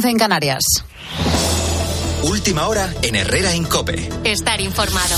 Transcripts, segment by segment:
11 en Canarias. Última hora en Herrera en Cope. Estar informado.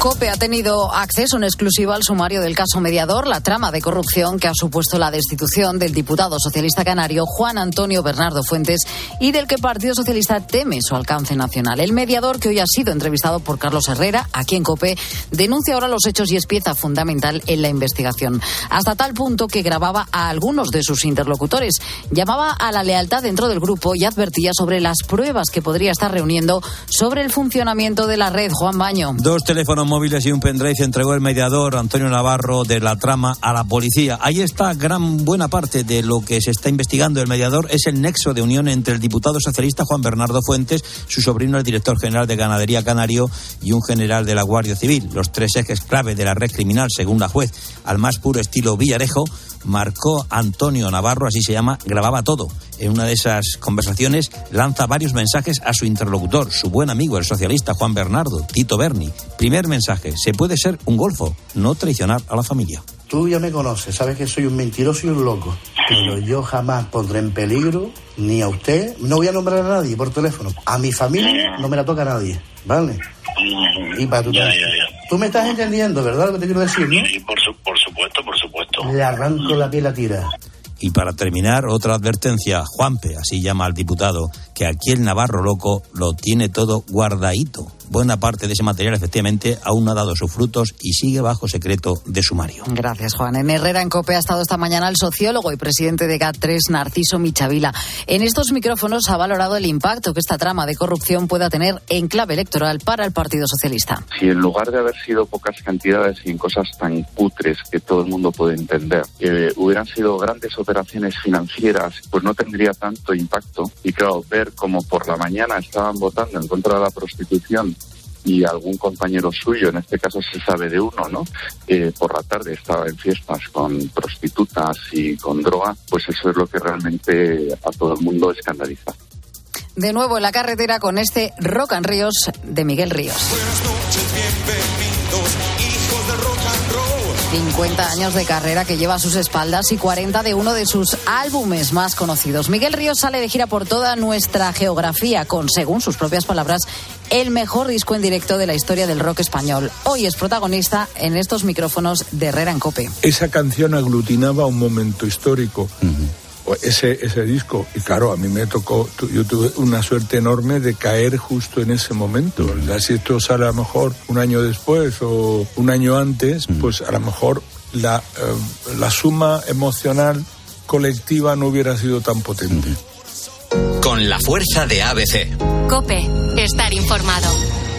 COPE ha tenido acceso en exclusiva al sumario del caso mediador, la trama de corrupción que ha supuesto la destitución del diputado socialista canario Juan Antonio Bernardo Fuentes y del que el Partido Socialista teme su alcance nacional. El mediador, que hoy ha sido entrevistado por Carlos Herrera, aquí en COPE, denuncia ahora los hechos y es pieza fundamental en la investigación. Hasta tal punto que grababa a algunos de sus interlocutores, llamaba a la lealtad dentro del grupo y advertía sobre las pruebas que podría estar reuniendo sobre el funcionamiento de la red. Juan Baño. Dos teléfonos móviles y un pendrive entregó el mediador Antonio Navarro de la trama a la policía. Ahí está gran buena parte de lo que se está investigando. El mediador es el nexo de unión entre el diputado socialista Juan Bernardo Fuentes, su sobrino el director general de Ganadería Canario y un general de la Guardia Civil. Los tres ejes clave de la red criminal, según la juez, al más puro estilo Villarejo, marcó Antonio Navarro, así se llama, grababa todo. En una de esas conversaciones lanza varios mensajes a su interlocutor, su buen amigo, el socialista Juan Bernardo, Tito Berni. Primer mensaje, se puede ser un golfo, no traicionar a la familia. Tú ya me conoces, sabes que soy un mentiroso y un loco, pero yo jamás pondré en peligro ni a usted, no voy a nombrar a nadie por teléfono, a mi familia no me la toca a nadie, ¿vale? Y para tu Ya, ya, ya. Tú me estás entendiendo, ¿verdad? Lo que te quiero decir, ¿no? Sí, por, su- por supuesto, por supuesto. Le arranco la piel a tira. Y para terminar, otra advertencia, Juanpe, así llama al diputado, que aquí el Navarro loco lo tiene todo guardadito. Buena parte de ese material, efectivamente, aún no ha dado sus frutos y sigue bajo secreto de sumario. Gracias, Juan. En Herrera, en COPE, ha estado esta mañana el sociólogo y presidente de GAT3, Narciso Michavila. En estos micrófonos ha valorado el impacto que esta trama de corrupción pueda tener en clave electoral para el Partido Socialista. si en lugar de haber sido pocas cantidades y en cosas tan cutres que todo el mundo puede entender, eh, hubieran sido grandes operaciones financieras, pues no tendría tanto impacto. Y claro, ver como por la mañana estaban votando en contra de la prostitución y algún compañero suyo, en este caso se sabe de uno, ¿no? Eh, por la tarde estaba en fiestas con prostitutas y con droga, pues eso es lo que realmente a todo el mundo escandaliza. De nuevo en la carretera con este Rock and Ríos de Miguel Ríos. 50 años de carrera que lleva a sus espaldas y 40 de uno de sus álbumes más conocidos. Miguel Ríos sale de gira por toda nuestra geografía con, según sus propias palabras, el mejor disco en directo de la historia del rock español. Hoy es protagonista en estos micrófonos de Herrera en Cope. esa canción aglutinaba un momento histórico. Ese, ese disco, y claro, a mí me tocó, yo tuve una suerte enorme de caer justo en ese momento. Si esto sale a lo mejor un año después o un año antes, pues a lo mejor la, eh, la suma emocional colectiva no hubiera sido tan potente. Con la fuerza de ABC. Cope, estar informado.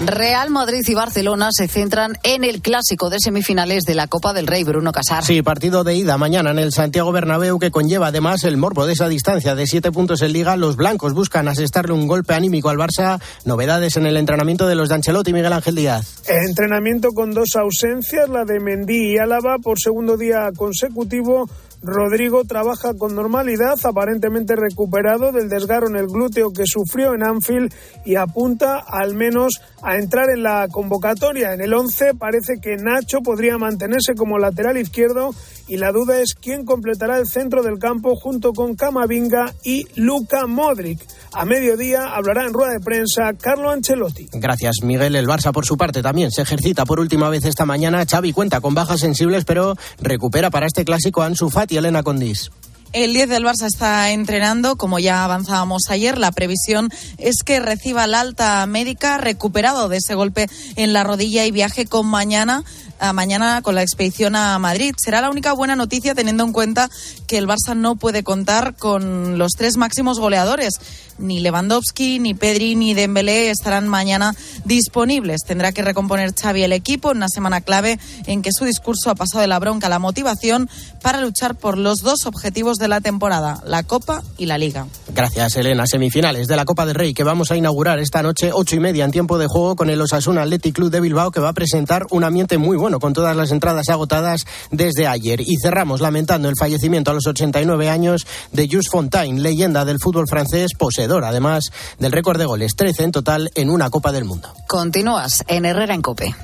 Real Madrid y Barcelona se centran en el clásico de semifinales de la Copa del Rey, Bruno Casar. Sí, partido de ida mañana en el Santiago Bernabéu que conlleva además el morbo de esa distancia de siete puntos en Liga. Los blancos buscan asestarle un golpe anímico al Barça. Novedades en el entrenamiento de los de Ancelotti y Miguel Ángel Díaz. Entrenamiento con dos ausencias, la de Mendy y Álava por segundo día consecutivo. Rodrigo trabaja con normalidad, aparentemente recuperado del desgarro en el glúteo que sufrió en Anfield y apunta al menos a entrar en la convocatoria. En el 11 parece que Nacho podría mantenerse como lateral izquierdo y la duda es quién completará el centro del campo junto con Camavinga y Luka Modric. A mediodía hablará en rueda de prensa Carlo Ancelotti. Gracias, Miguel. El Barça, por su parte, también se ejercita por última vez esta mañana. Xavi cuenta con bajas sensibles, pero recupera para este clásico a Ansu Fati y Elena Condis. El 10 del Barça está entrenando, como ya avanzábamos ayer. La previsión es que reciba la alta médica recuperado de ese golpe en la rodilla y viaje con mañana mañana con la expedición a Madrid. Será la única buena noticia teniendo en cuenta que el Barça no puede contar con los tres máximos goleadores. Ni Lewandowski, ni Pedri, ni Dembélé estarán mañana disponibles. Tendrá que recomponer Xavi el equipo en una semana clave en que su discurso ha pasado de la bronca a la motivación para luchar por los dos objetivos de la temporada, la Copa y la Liga. Gracias, Elena. Semifinales de la Copa del Rey que vamos a inaugurar esta noche, ocho y media en tiempo de juego con el Osasuna Athletic Club de Bilbao que va a presentar un ambiente muy bueno con todas las entradas agotadas desde ayer. Y cerramos lamentando el fallecimiento a los 89 años de Just Fontaine, leyenda del fútbol francés, poseedor además del récord de goles, 13 en total en una Copa del Mundo. Continúas en Herrera en Cope.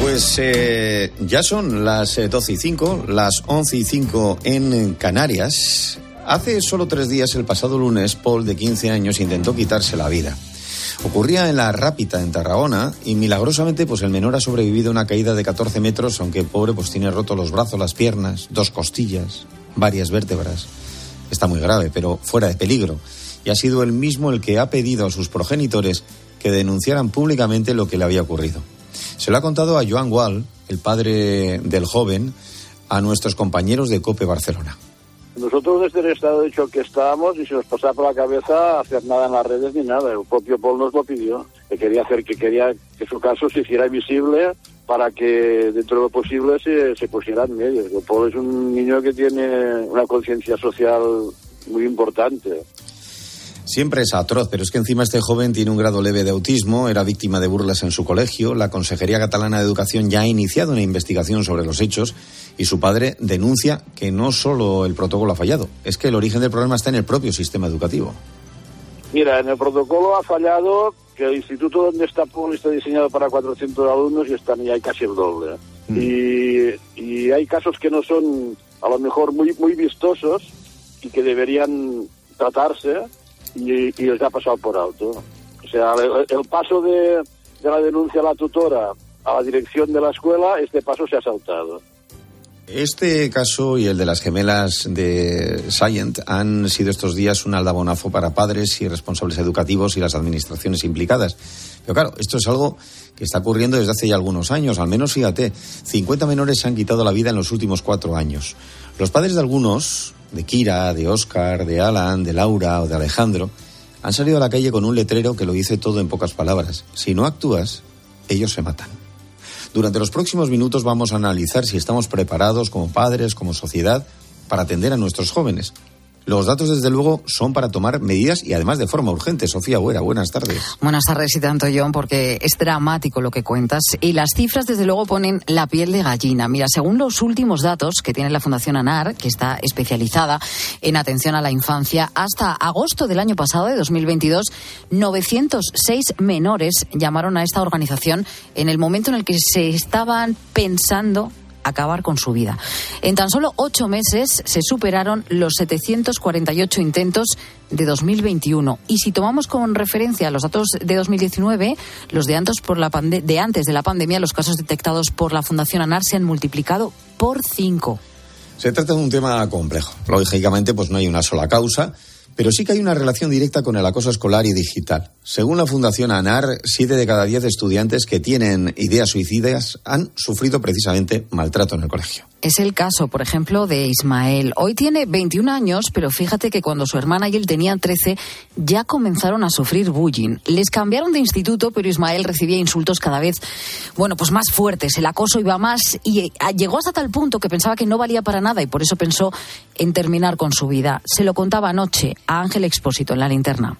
Pues eh, ya son las 12 y 5, las 11 y 5 en Canarias. Hace solo tres días, el pasado lunes, Paul, de 15 años, intentó quitarse la vida. Ocurría en la Rápita, en Tarragona, y milagrosamente, pues el menor ha sobrevivido a una caída de 14 metros, aunque pobre pues tiene roto los brazos, las piernas, dos costillas, varias vértebras. Está muy grave, pero fuera de peligro. Y ha sido él mismo el que ha pedido a sus progenitores que denunciaran públicamente lo que le había ocurrido. Se lo ha contado a Joan Wall, el padre del joven, a nuestros compañeros de COPE Barcelona. Nosotros desde el estado de choque estábamos y se nos pasaba por la cabeza hacer nada en las redes ni nada. El propio Paul nos lo pidió, que quería hacer, que quería que su caso se hiciera visible para que dentro de lo posible se, se pusiera en medio. Paul es un niño que tiene una conciencia social muy importante. Siempre es atroz, pero es que encima este joven tiene un grado leve de autismo, era víctima de burlas en su colegio, la Consejería Catalana de Educación ya ha iniciado una investigación sobre los hechos y su padre denuncia que no solo el protocolo ha fallado, es que el origen del problema está en el propio sistema educativo. Mira, en el protocolo ha fallado que el instituto donde está Paul está diseñado para 400 alumnos y están y hay casi el doble. Mm. Y, y hay casos que no son a lo mejor muy, muy vistosos y que deberían tratarse y, y les ha pasado por alto. O sea, el, el paso de, de, la denuncia a la tutora a la dirección de la escuela, este paso se ha saltado. Este caso y el de las gemelas de Scient han sido estos días un aldabonazo para padres y responsables educativos y las administraciones implicadas. Pero claro, esto es algo que está ocurriendo desde hace ya algunos años. Al menos, fíjate, 50 menores se han quitado la vida en los últimos cuatro años. Los padres de algunos de Kira, de Oscar, de Alan, de Laura o de Alejandro, han salido a la calle con un letrero que lo dice todo en pocas palabras. Si no actúas, ellos se matan. Durante los próximos minutos vamos a analizar si estamos preparados como padres, como sociedad, para atender a nuestros jóvenes. Los datos, desde luego, son para tomar medidas y además de forma urgente. Sofía Buera, buenas tardes. Buenas tardes y tanto, John, porque es dramático lo que cuentas y las cifras, desde luego, ponen la piel de gallina. Mira, según los últimos datos que tiene la Fundación ANAR, que está especializada en atención a la infancia, hasta agosto del año pasado, de 2022, 906 menores llamaron a esta organización en el momento en el que se estaban pensando acabar con su vida. En tan solo ocho meses se superaron los 748 intentos de 2021. Y si tomamos como referencia los datos de 2019, los de antes, por la de antes de la pandemia, los casos detectados por la Fundación ANAR se han multiplicado por cinco. Se trata de un tema complejo. Lógicamente, pues no hay una sola causa pero sí que hay una relación directa con el acoso escolar y digital. Según la Fundación ANAR, siete de cada diez estudiantes que tienen ideas suicidas han sufrido precisamente maltrato en el colegio. Es el caso, por ejemplo, de Ismael. Hoy tiene 21 años, pero fíjate que cuando su hermana y él tenían 13, ya comenzaron a sufrir bullying. Les cambiaron de instituto, pero Ismael recibía insultos cada vez, bueno, pues más fuertes. El acoso iba más y eh, llegó hasta tal punto que pensaba que no valía para nada y por eso pensó en terminar con su vida. Se lo contaba anoche a Ángel Expósito en la linterna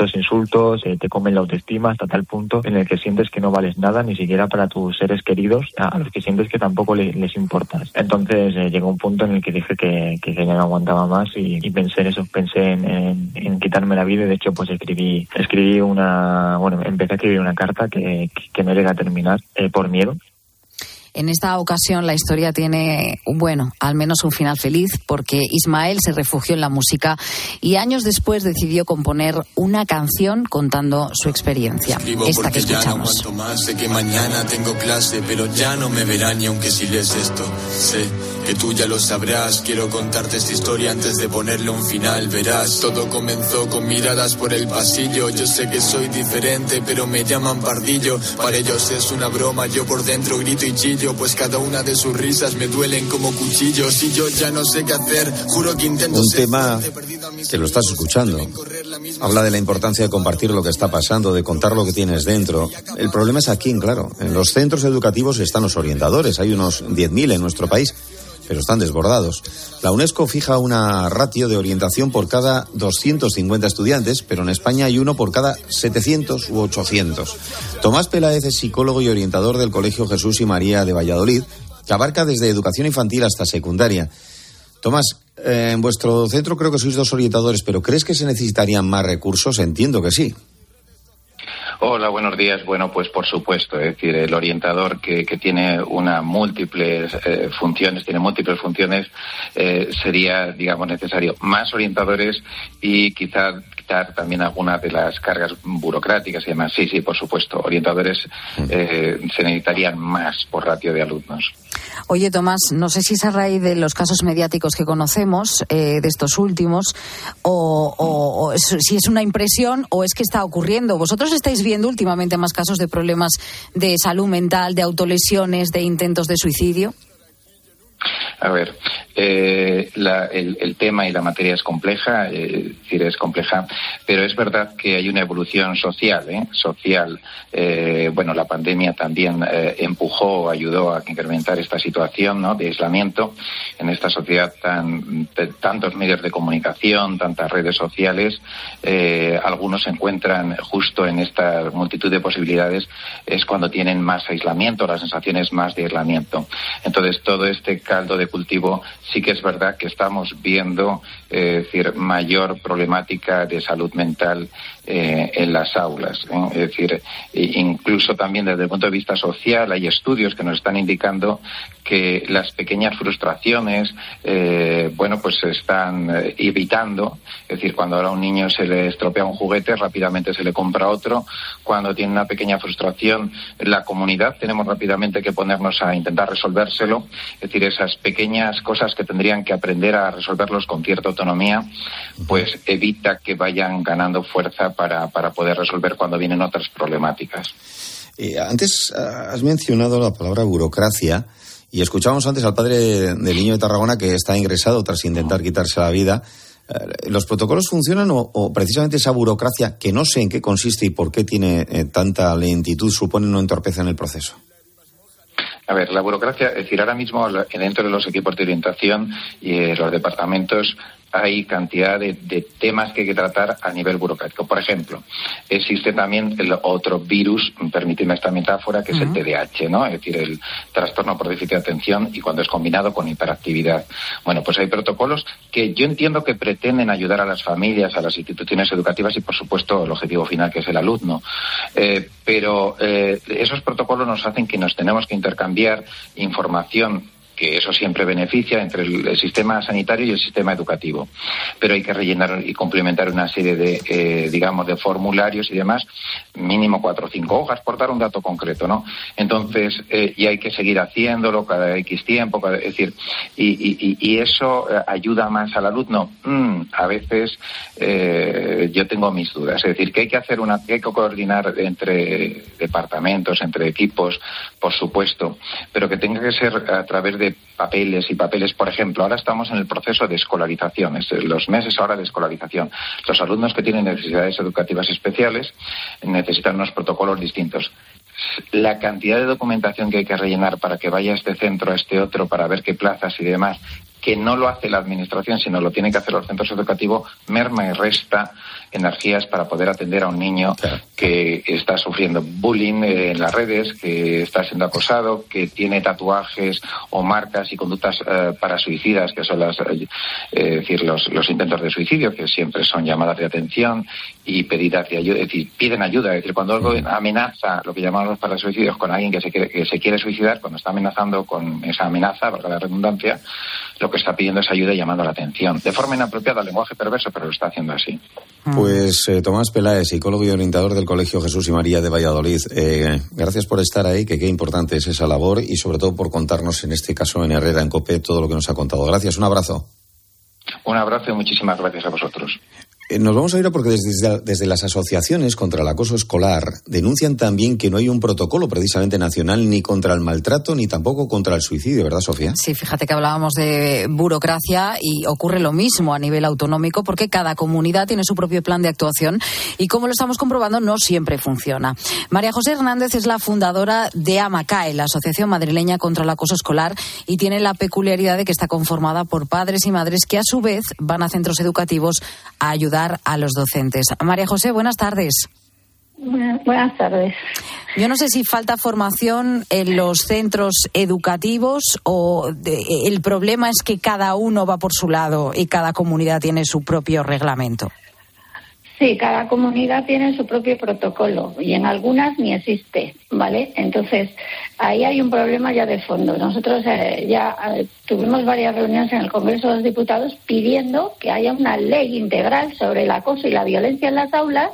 estos insultos eh, te comen la autoestima hasta tal punto en el que sientes que no vales nada ni siquiera para tus seres queridos a los que sientes que tampoco les importas. Entonces eh, llegó un punto en el que dije que, que, ya no aguantaba más y, pensé en eso, pensé en, quitarme la vida y de hecho pues escribí, escribí una, bueno, empecé a escribir una carta que, que no llega a terminar eh, por miedo en esta ocasión la historia tiene, bueno, al menos un final feliz porque Ismael se refugió en la música y años después decidió componer una canción contando su experiencia. Esta que escuchamos. Ya no más, sé que mañana tengo clase, pero ya no me verán ni aunque si lees esto. Sé que tú ya lo sabrás. Quiero contarte esta historia antes de ponerle un final. Verás, todo comenzó con miradas por el pasillo. Yo sé que soy diferente, pero me llaman pardillo. Para ellos es una broma, yo por dentro grito y chillo pues cada una de sus risas me duelen como cuchillos y yo ya no sé qué hacer, juro que intento Un tema que lo estás escuchando. Habla de la importancia de compartir lo que está pasando, de contar lo que tienes dentro. El problema es aquí, claro. En los centros educativos están los orientadores. Hay unos 10.000 en nuestro país pero están desbordados. La UNESCO fija una ratio de orientación por cada 250 estudiantes, pero en España hay uno por cada 700 u 800. Tomás Peláez es psicólogo y orientador del Colegio Jesús y María de Valladolid, que abarca desde educación infantil hasta secundaria. Tomás, eh, en vuestro centro creo que sois dos orientadores, pero ¿crees que se necesitarían más recursos? Entiendo que sí. Hola, buenos días. Bueno, pues por supuesto, es decir, el orientador que, que tiene una múltiples eh, funciones, tiene múltiples funciones, eh, sería, digamos, necesario más orientadores y quizás quitar también algunas de las cargas burocráticas y demás. Sí, sí, por supuesto, orientadores eh, se necesitarían más por ratio de alumnos. Oye, Tomás, no sé si es a raíz de los casos mediáticos que conocemos, eh, de estos últimos, o, o- o si es una impresión o es que está ocurriendo. ¿Vosotros estáis viendo últimamente más casos de problemas de salud mental, de autolesiones, de intentos de suicidio? A ver, eh, el, tema y la materia es compleja, eh, es decir, es compleja, pero es verdad que hay una evolución social, ¿eh? social. eh, bueno, la pandemia también eh, empujó, ayudó a incrementar esta situación ¿no? de aislamiento en esta sociedad tan tantos medios de comunicación, tantas redes sociales. algunos se encuentran justo en esta multitud de posibilidades es cuando tienen más aislamiento, las sensaciones más de aislamiento. Entonces, todo este caldo de cultivo sí que es verdad que estamos viendo eh, decir, mayor problemática de salud mental eh, en las aulas. ¿eh? Es decir, incluso también desde el punto de vista social hay estudios que nos están indicando que las pequeñas frustraciones, eh, bueno, pues se están eh, evitando. Es decir, cuando ahora a un niño se le estropea un juguete, rápidamente se le compra otro. Cuando tiene una pequeña frustración, la comunidad tenemos rápidamente que ponernos a intentar resolvérselo. Es decir, esas pequeñas cosas que tendrían que aprender a resolverlos con cierta autonomía, pues evita que vayan ganando fuerza para, para poder resolver cuando vienen otras problemáticas. Eh, antes ah, has mencionado la palabra burocracia y escuchábamos antes al padre del niño de Tarragona que está ingresado tras intentar quitarse la vida. Eh, ¿Los protocolos funcionan o, precisamente esa burocracia, que no sé en qué consiste y por qué tiene eh, tanta lentitud, supone no entorpece en el proceso? A ver, la burocracia, es decir, ahora mismo dentro de los equipos de orientación y eh, los departamentos hay cantidad de, de temas que hay que tratar a nivel burocrático. Por ejemplo, existe también el otro virus, permíteme esta metáfora, que es el TDAH, ¿no? Es decir, el trastorno por déficit de atención y cuando es combinado con hiperactividad. Bueno, pues hay protocolos que yo entiendo que pretenden ayudar a las familias, a las instituciones educativas y, por supuesto, el objetivo final, que es el alumno. Eh, pero eh, esos protocolos nos hacen que nos tenemos que intercambiar información que eso siempre beneficia entre el, sistema sanitario y el sistema educativo. Pero hay que rellenar y complementar una serie de, eh, digamos, de formularios y demás, mínimo cuatro o cinco hojas, por dar un dato concreto, ¿no? Entonces, eh, y hay que seguir haciéndolo cada X tiempo, es decir, y, eso eh, ayuda más al alumno. Mm, a veces eh, yo tengo mis dudas. Es decir, que hay que hacer una, que hay que coordinar entre departamentos, entre equipos, por supuesto, pero que tenga que ser a través de papeles y papeles. Por ejemplo, ahora estamos en el proceso de escolarización, es los meses ahora de escolarización. Los alumnos que tienen necesidades educativas especiales necesitan unos protocolos distintos. La cantidad de documentación que hay que rellenar para que vaya a este centro, a este otro, para ver qué plazas y demás, que no lo hace la administración, sino lo tienen que hacer los centros educativos, merma y resta energías para poder atender a un niño que está sufriendo bullying eh, en las redes, que está siendo acosado, que tiene tatuajes o marcas y conductas eh, para suicidas, que son las, eh, eh, decir, los, los intentos de suicidio, que siempre son llamadas de atención y pedidas de ayuda, es decir, piden ayuda, es decir, cuando algo amenaza, lo que llamamos para suicidios, con alguien que se quiere, que se quiere suicidar, cuando está amenazando con esa amenaza, valga la redundancia, lo que está pidiendo es ayuda y llamando la atención. De forma inapropiada, lenguaje perverso, pero lo está haciendo así. Pues eh, Tomás Peláez, psicólogo y orientador del Colegio Jesús y María de Valladolid, eh, gracias por estar ahí, que qué importante es esa labor y sobre todo por contarnos en este caso en Herrera, en COPE, todo lo que nos ha contado. Gracias, un abrazo. Un abrazo y muchísimas gracias a vosotros. Eh, Nos vamos a ir a porque desde, desde las asociaciones contra el acoso escolar denuncian también que no hay un protocolo precisamente nacional ni contra el maltrato ni tampoco contra el suicidio, ¿verdad, Sofía? Sí, fíjate que hablábamos de burocracia y ocurre lo mismo a nivel autonómico porque cada comunidad tiene su propio plan de actuación y como lo estamos comprobando no siempre funciona. María José Hernández es la fundadora de AMACAE, la Asociación Madrileña contra el Acoso Escolar y tiene la peculiaridad de que está conformada por padres y madres que a su vez van a centros educativos a ayudar a los docentes. María José, buenas tardes. Buenas tardes. Yo no sé si falta formación en los centros educativos o de- el problema es que cada uno va por su lado y cada comunidad tiene su propio reglamento. Sí, cada comunidad tiene su propio protocolo y en algunas ni existe, ¿vale? Entonces, ahí hay un problema ya de fondo. Nosotros eh, ya eh, tuvimos varias reuniones en el Congreso de los Diputados pidiendo que haya una ley integral sobre el acoso y la violencia en las aulas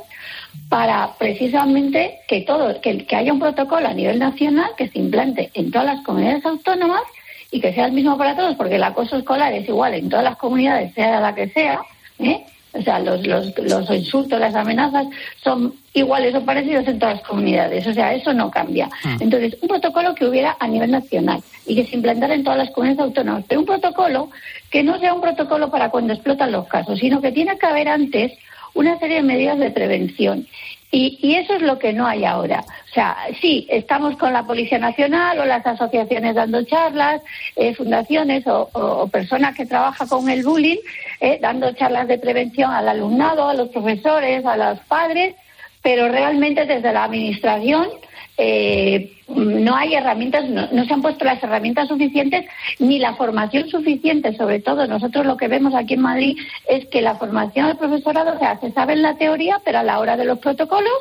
para precisamente que todo, que, que haya un protocolo a nivel nacional que se implante en todas las comunidades autónomas y que sea el mismo para todos, porque el acoso escolar es igual en todas las comunidades, sea la que sea, ¿eh? O sea, los, los, los insultos, las amenazas son iguales o parecidos en todas las comunidades. O sea, eso no cambia. Ah. Entonces, un protocolo que hubiera a nivel nacional y que se implantara en todas las comunidades autónomas. Pero un protocolo que no sea un protocolo para cuando explotan los casos, sino que tiene que haber antes una serie de medidas de prevención. Y, y, eso es lo que no hay ahora. O sea, sí, estamos con la Policía Nacional o las asociaciones dando charlas, eh, fundaciones o, personas que trabajan con el bullying, eh, dando charlas de prevención al alumnado, a los profesores, a los padres, pero realmente desde la Administración eh, no hay herramientas, no, se han puesto las herramientas suficientes ni la formación suficiente. Sobre todo, nosotros lo que vemos aquí en Madrid es que la formación del profesorado se sabe en la teoría, pero a la hora de los protocolos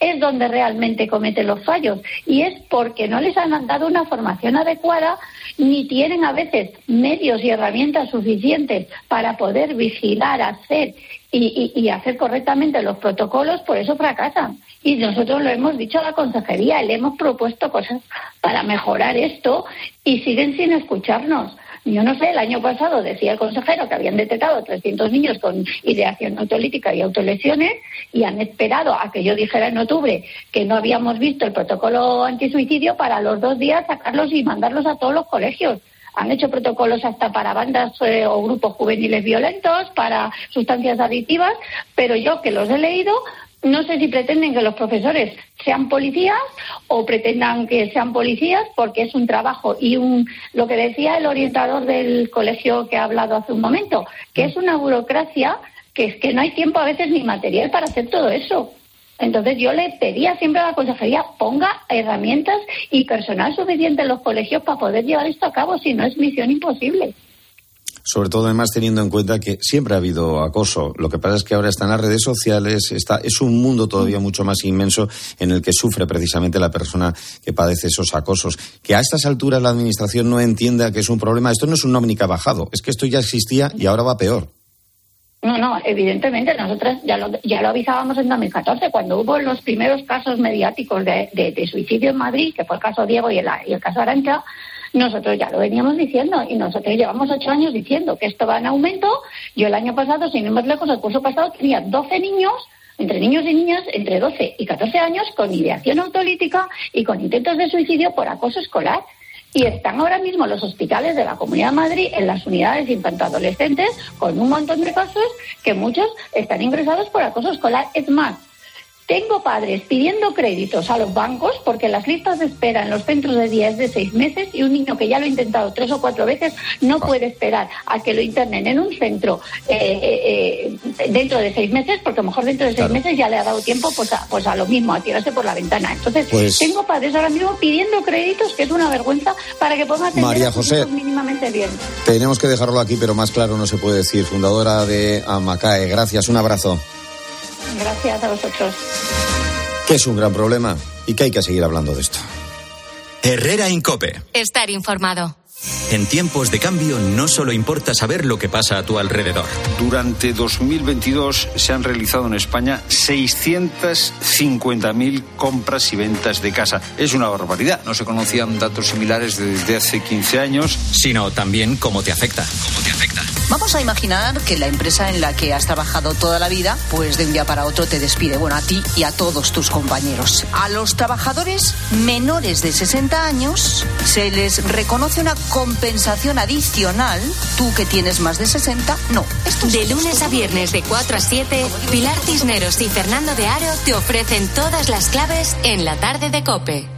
es donde realmente cometen los fallos. Y es porque no les han dado una formación adecuada ni tienen a veces medios y herramientas suficientes para poder vigilar, hacer y, y, y hacer correctamente los protocolos, por eso fracasan. Y nosotros lo hemos dicho a la consejería, le hemos propuesto cosas para mejorar esto y siguen sin escucharnos. Yo no sé, el año pasado decía el consejero que habían detectado 300 niños con ideación autolítica y autolesiones y han esperado a que yo dijera en octubre que no habíamos visto el protocolo antisuicidio para los dos días sacarlos y mandarlos a todos los colegios. Han hecho protocolos hasta para bandas eh, o grupos juveniles violentos, para sustancias adictivas, pero yo que los he leído no sé si pretenden que los profesores sean policías o pretendan que sean policías porque es un trabajo y un lo que decía el orientador del colegio que ha hablado hace un momento, que es una burocracia que es que no hay tiempo a veces ni material para hacer todo eso. Entonces yo le pedía siempre a la consejería ponga herramientas y personal suficiente en los colegios para poder llevar esto a cabo, si no es misión imposible sobre todo además teniendo en cuenta que siempre ha habido acoso. Lo que pasa es que ahora están las redes sociales, está, es un mundo todavía mucho más inmenso en el que sufre precisamente la persona que padece esos acosos. Que a estas alturas la Administración no entienda que es un problema. Esto no es un ha bajado, es que esto ya existía y ahora va peor. No, no, evidentemente nosotros ya lo, ya lo avisábamos en 2014, cuando hubo los primeros casos mediáticos de, de, de suicidio en Madrid, que fue el caso Diego y el, y el caso Arancha, nosotros ya lo veníamos diciendo y nosotros llevamos ocho años diciendo que esto va en aumento. Yo el año pasado, sin ir más lejos, el curso pasado tenía 12 niños, entre niños y niñas, entre 12 y 14 años, con ideación autolítica y con intentos de suicidio por acoso escolar. Y están ahora mismo los hospitales de la Comunidad de Madrid en las unidades infantoadolescentes con un montón de casos que muchos están ingresados por acoso escolar. Es más, tengo padres pidiendo créditos a los bancos porque las listas de espera en los centros de día es de seis meses y un niño que ya lo ha intentado tres o cuatro veces no puede esperar a que lo internen en un centro eh, eh, dentro de seis meses porque a lo mejor dentro de seis claro. meses ya le ha dado tiempo pues a, pues a lo mismo, a tirarse por la ventana. Entonces, pues, tengo padres ahora mismo pidiendo créditos, que es una vergüenza, para que puedan atender María José, mínimamente bien. Tenemos que dejarlo aquí, pero más claro no se puede decir. Fundadora de Amacae, gracias, un abrazo. Gracias a vosotros. Que es un gran problema y que hay que seguir hablando de esto. Herrera Incope. Estar informado. En tiempos de cambio no solo importa saber lo que pasa a tu alrededor. Durante 2022 se han realizado en España 650.000 compras y ventas de casa. Es una barbaridad. No se conocían datos similares desde hace 15 años. Sino también cómo te afecta. Cómo te afecta. Vamos a imaginar que la empresa en la que has trabajado toda la vida, pues de un día para otro te despide. Bueno, a ti y a todos tus compañeros. A los trabajadores menores de 60 años se les reconoce una compensación adicional. Tú que tienes más de 60, no. Esto de lunes a viernes de 4 a 7, Pilar Cisneros y Fernando de Aro te ofrecen todas las claves en la tarde de Cope.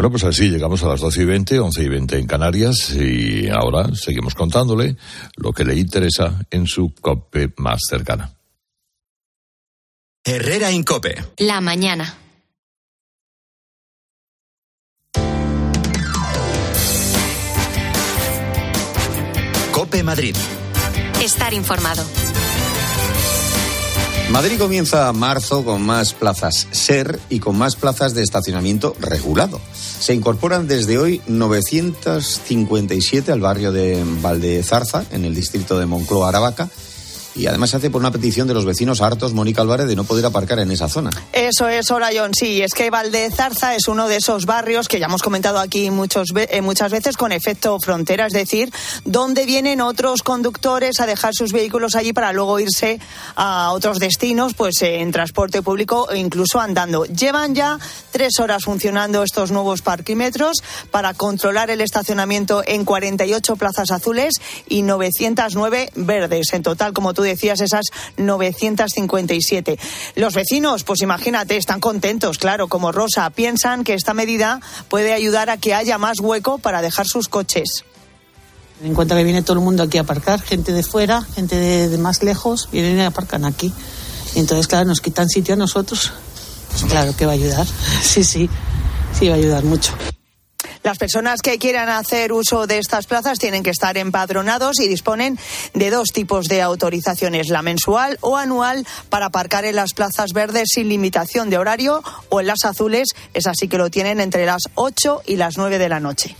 Bueno, pues así llegamos a las 12 y 20, 11 y 20 en Canarias y ahora seguimos contándole lo que le interesa en su COPE más cercana. Herrera Incope. La mañana. Cope Madrid. Estar informado. Madrid comienza marzo con más plazas SER y con más plazas de estacionamiento regulado. Se incorporan desde hoy 957 al barrio de Valdezarza, en el distrito de Moncloa, Aravaca y además se hace por una petición de los vecinos hartos, Mónica Álvarez, de no poder aparcar en esa zona. Eso es, Orayón, sí. Es que Valdezarza es uno de esos barrios que ya hemos comentado aquí muchos, eh, muchas veces con efecto frontera, es decir, donde vienen otros conductores a dejar sus vehículos allí para luego irse a otros destinos, pues en transporte público o incluso andando. Llevan ya tres horas funcionando estos nuevos parquímetros para controlar el estacionamiento en 48 plazas azules y 909 verdes. En total, como tú decías, esas 957. Los vecinos, pues imagínate, están contentos, claro, como Rosa. Piensan que esta medida puede ayudar a que haya más hueco para dejar sus coches. En cuenta que viene todo el mundo aquí a aparcar, gente de fuera, gente de, más lejos, vienen y aparcan aquí. Y entonces, claro, nos quitan sitio a nosotros. Pues claro que va a ayudar. Sí, sí, sí va a ayudar mucho. Las personas que quieran hacer uso de estas plazas tienen que estar empadronados y disponen de dos tipos de autorizaciones, la mensual o anual para aparcar en las plazas verdes sin limitación de horario o en las azules, es así que lo tienen entre las 8 y las 9 de la noche.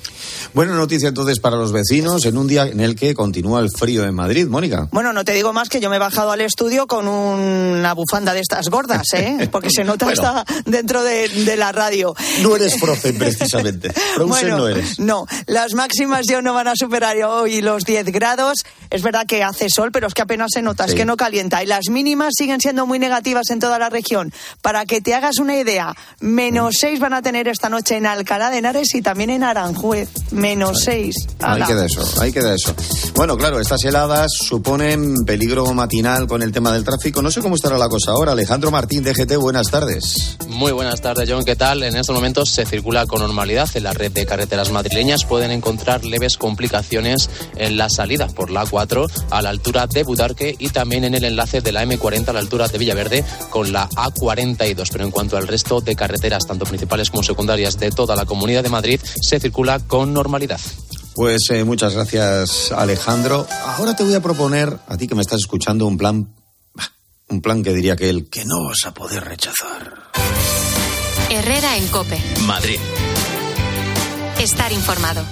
Buena noticia entonces para los vecinos en un día en el que continúa el frío en Madrid, Mónica. Bueno, no te digo más que yo me he bajado al estudio con una bufanda de estas gordas, ¿eh? porque se nota hasta dentro de, la radio. No eres profe, precisamente. bueno, no eres. No, las máximas ya no van a superar hoy los 10 grados. Es verdad que hace sol, pero es que apenas se nota, es que no calienta. Y las mínimas siguen siendo muy negativas en toda la región. Para que te hagas una idea, menos 6 van a tener esta noche en Alcalá de Henares y también en Aranjuez. Menos 6. Ahí queda eso, ahí queda eso. Bueno, claro, estas heladas suponen peligro matinal con el tema del tráfico. No sé cómo estará la cosa ahora. Alejandro Martín, DGT, buenas tardes. Muy buenas tardes, John. ¿Qué tal? En estos momentos se circula con normalidad en la red de carreteras madrileñas. Pueden encontrar leves complicaciones en la salida por la A4 a la altura de Budarque y también en el enlace de la M40 a la altura de Villaverde con la A42. Pero en cuanto al resto de carreteras, tanto principales como secundarias de toda la comunidad de Madrid, se circula con normalidad. Pues eh, muchas gracias, Alejandro. Ahora te voy a proponer, a ti que me estás escuchando, un plan, un plan que diría que el que no vas a poder rechazar. Herrera en Cope. Madrid. Estar informado.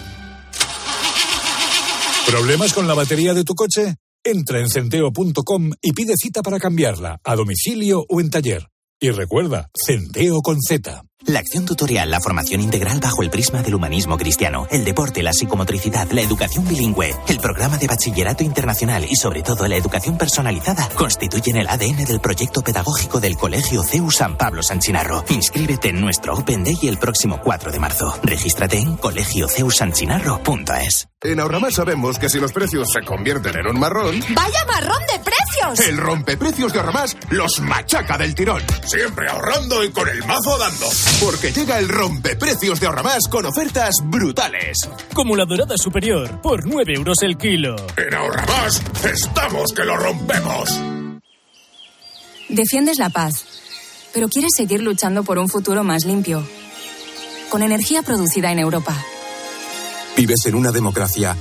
¿Problemas con la batería de tu coche? Entra en centeo.com y pide cita para cambiarla, a domicilio o en taller. Y recuerda, Centeo con Z. La acción tutorial, la formación integral bajo el prisma del humanismo cristiano, el deporte, la psicomotricidad, la educación bilingüe, el programa de bachillerato internacional y sobre todo la educación personalizada constituyen el ADN del proyecto pedagógico del Colegio CEU San Pablo San Chinarro. Inscríbete en nuestro Open Day el próximo 4 de marzo. Regístrate en colegioceusanchinarro.es. En Ahorramás sabemos que si los precios se convierten en un marrón... ¡Vaya marrón de precios! El rompeprecios de Ahorramás los machaca del tirón. Siempre ahorrando y con el mazo dando. Porque llega el rompeprecios de Ahorramás con ofertas brutales. Como la dorada superior, por 9 euros el kilo. En Ahorramás, estamos que lo rompemos. Defiendes la paz, pero quieres seguir luchando por un futuro más limpio. Con energía producida en Europa. Vives en una democracia,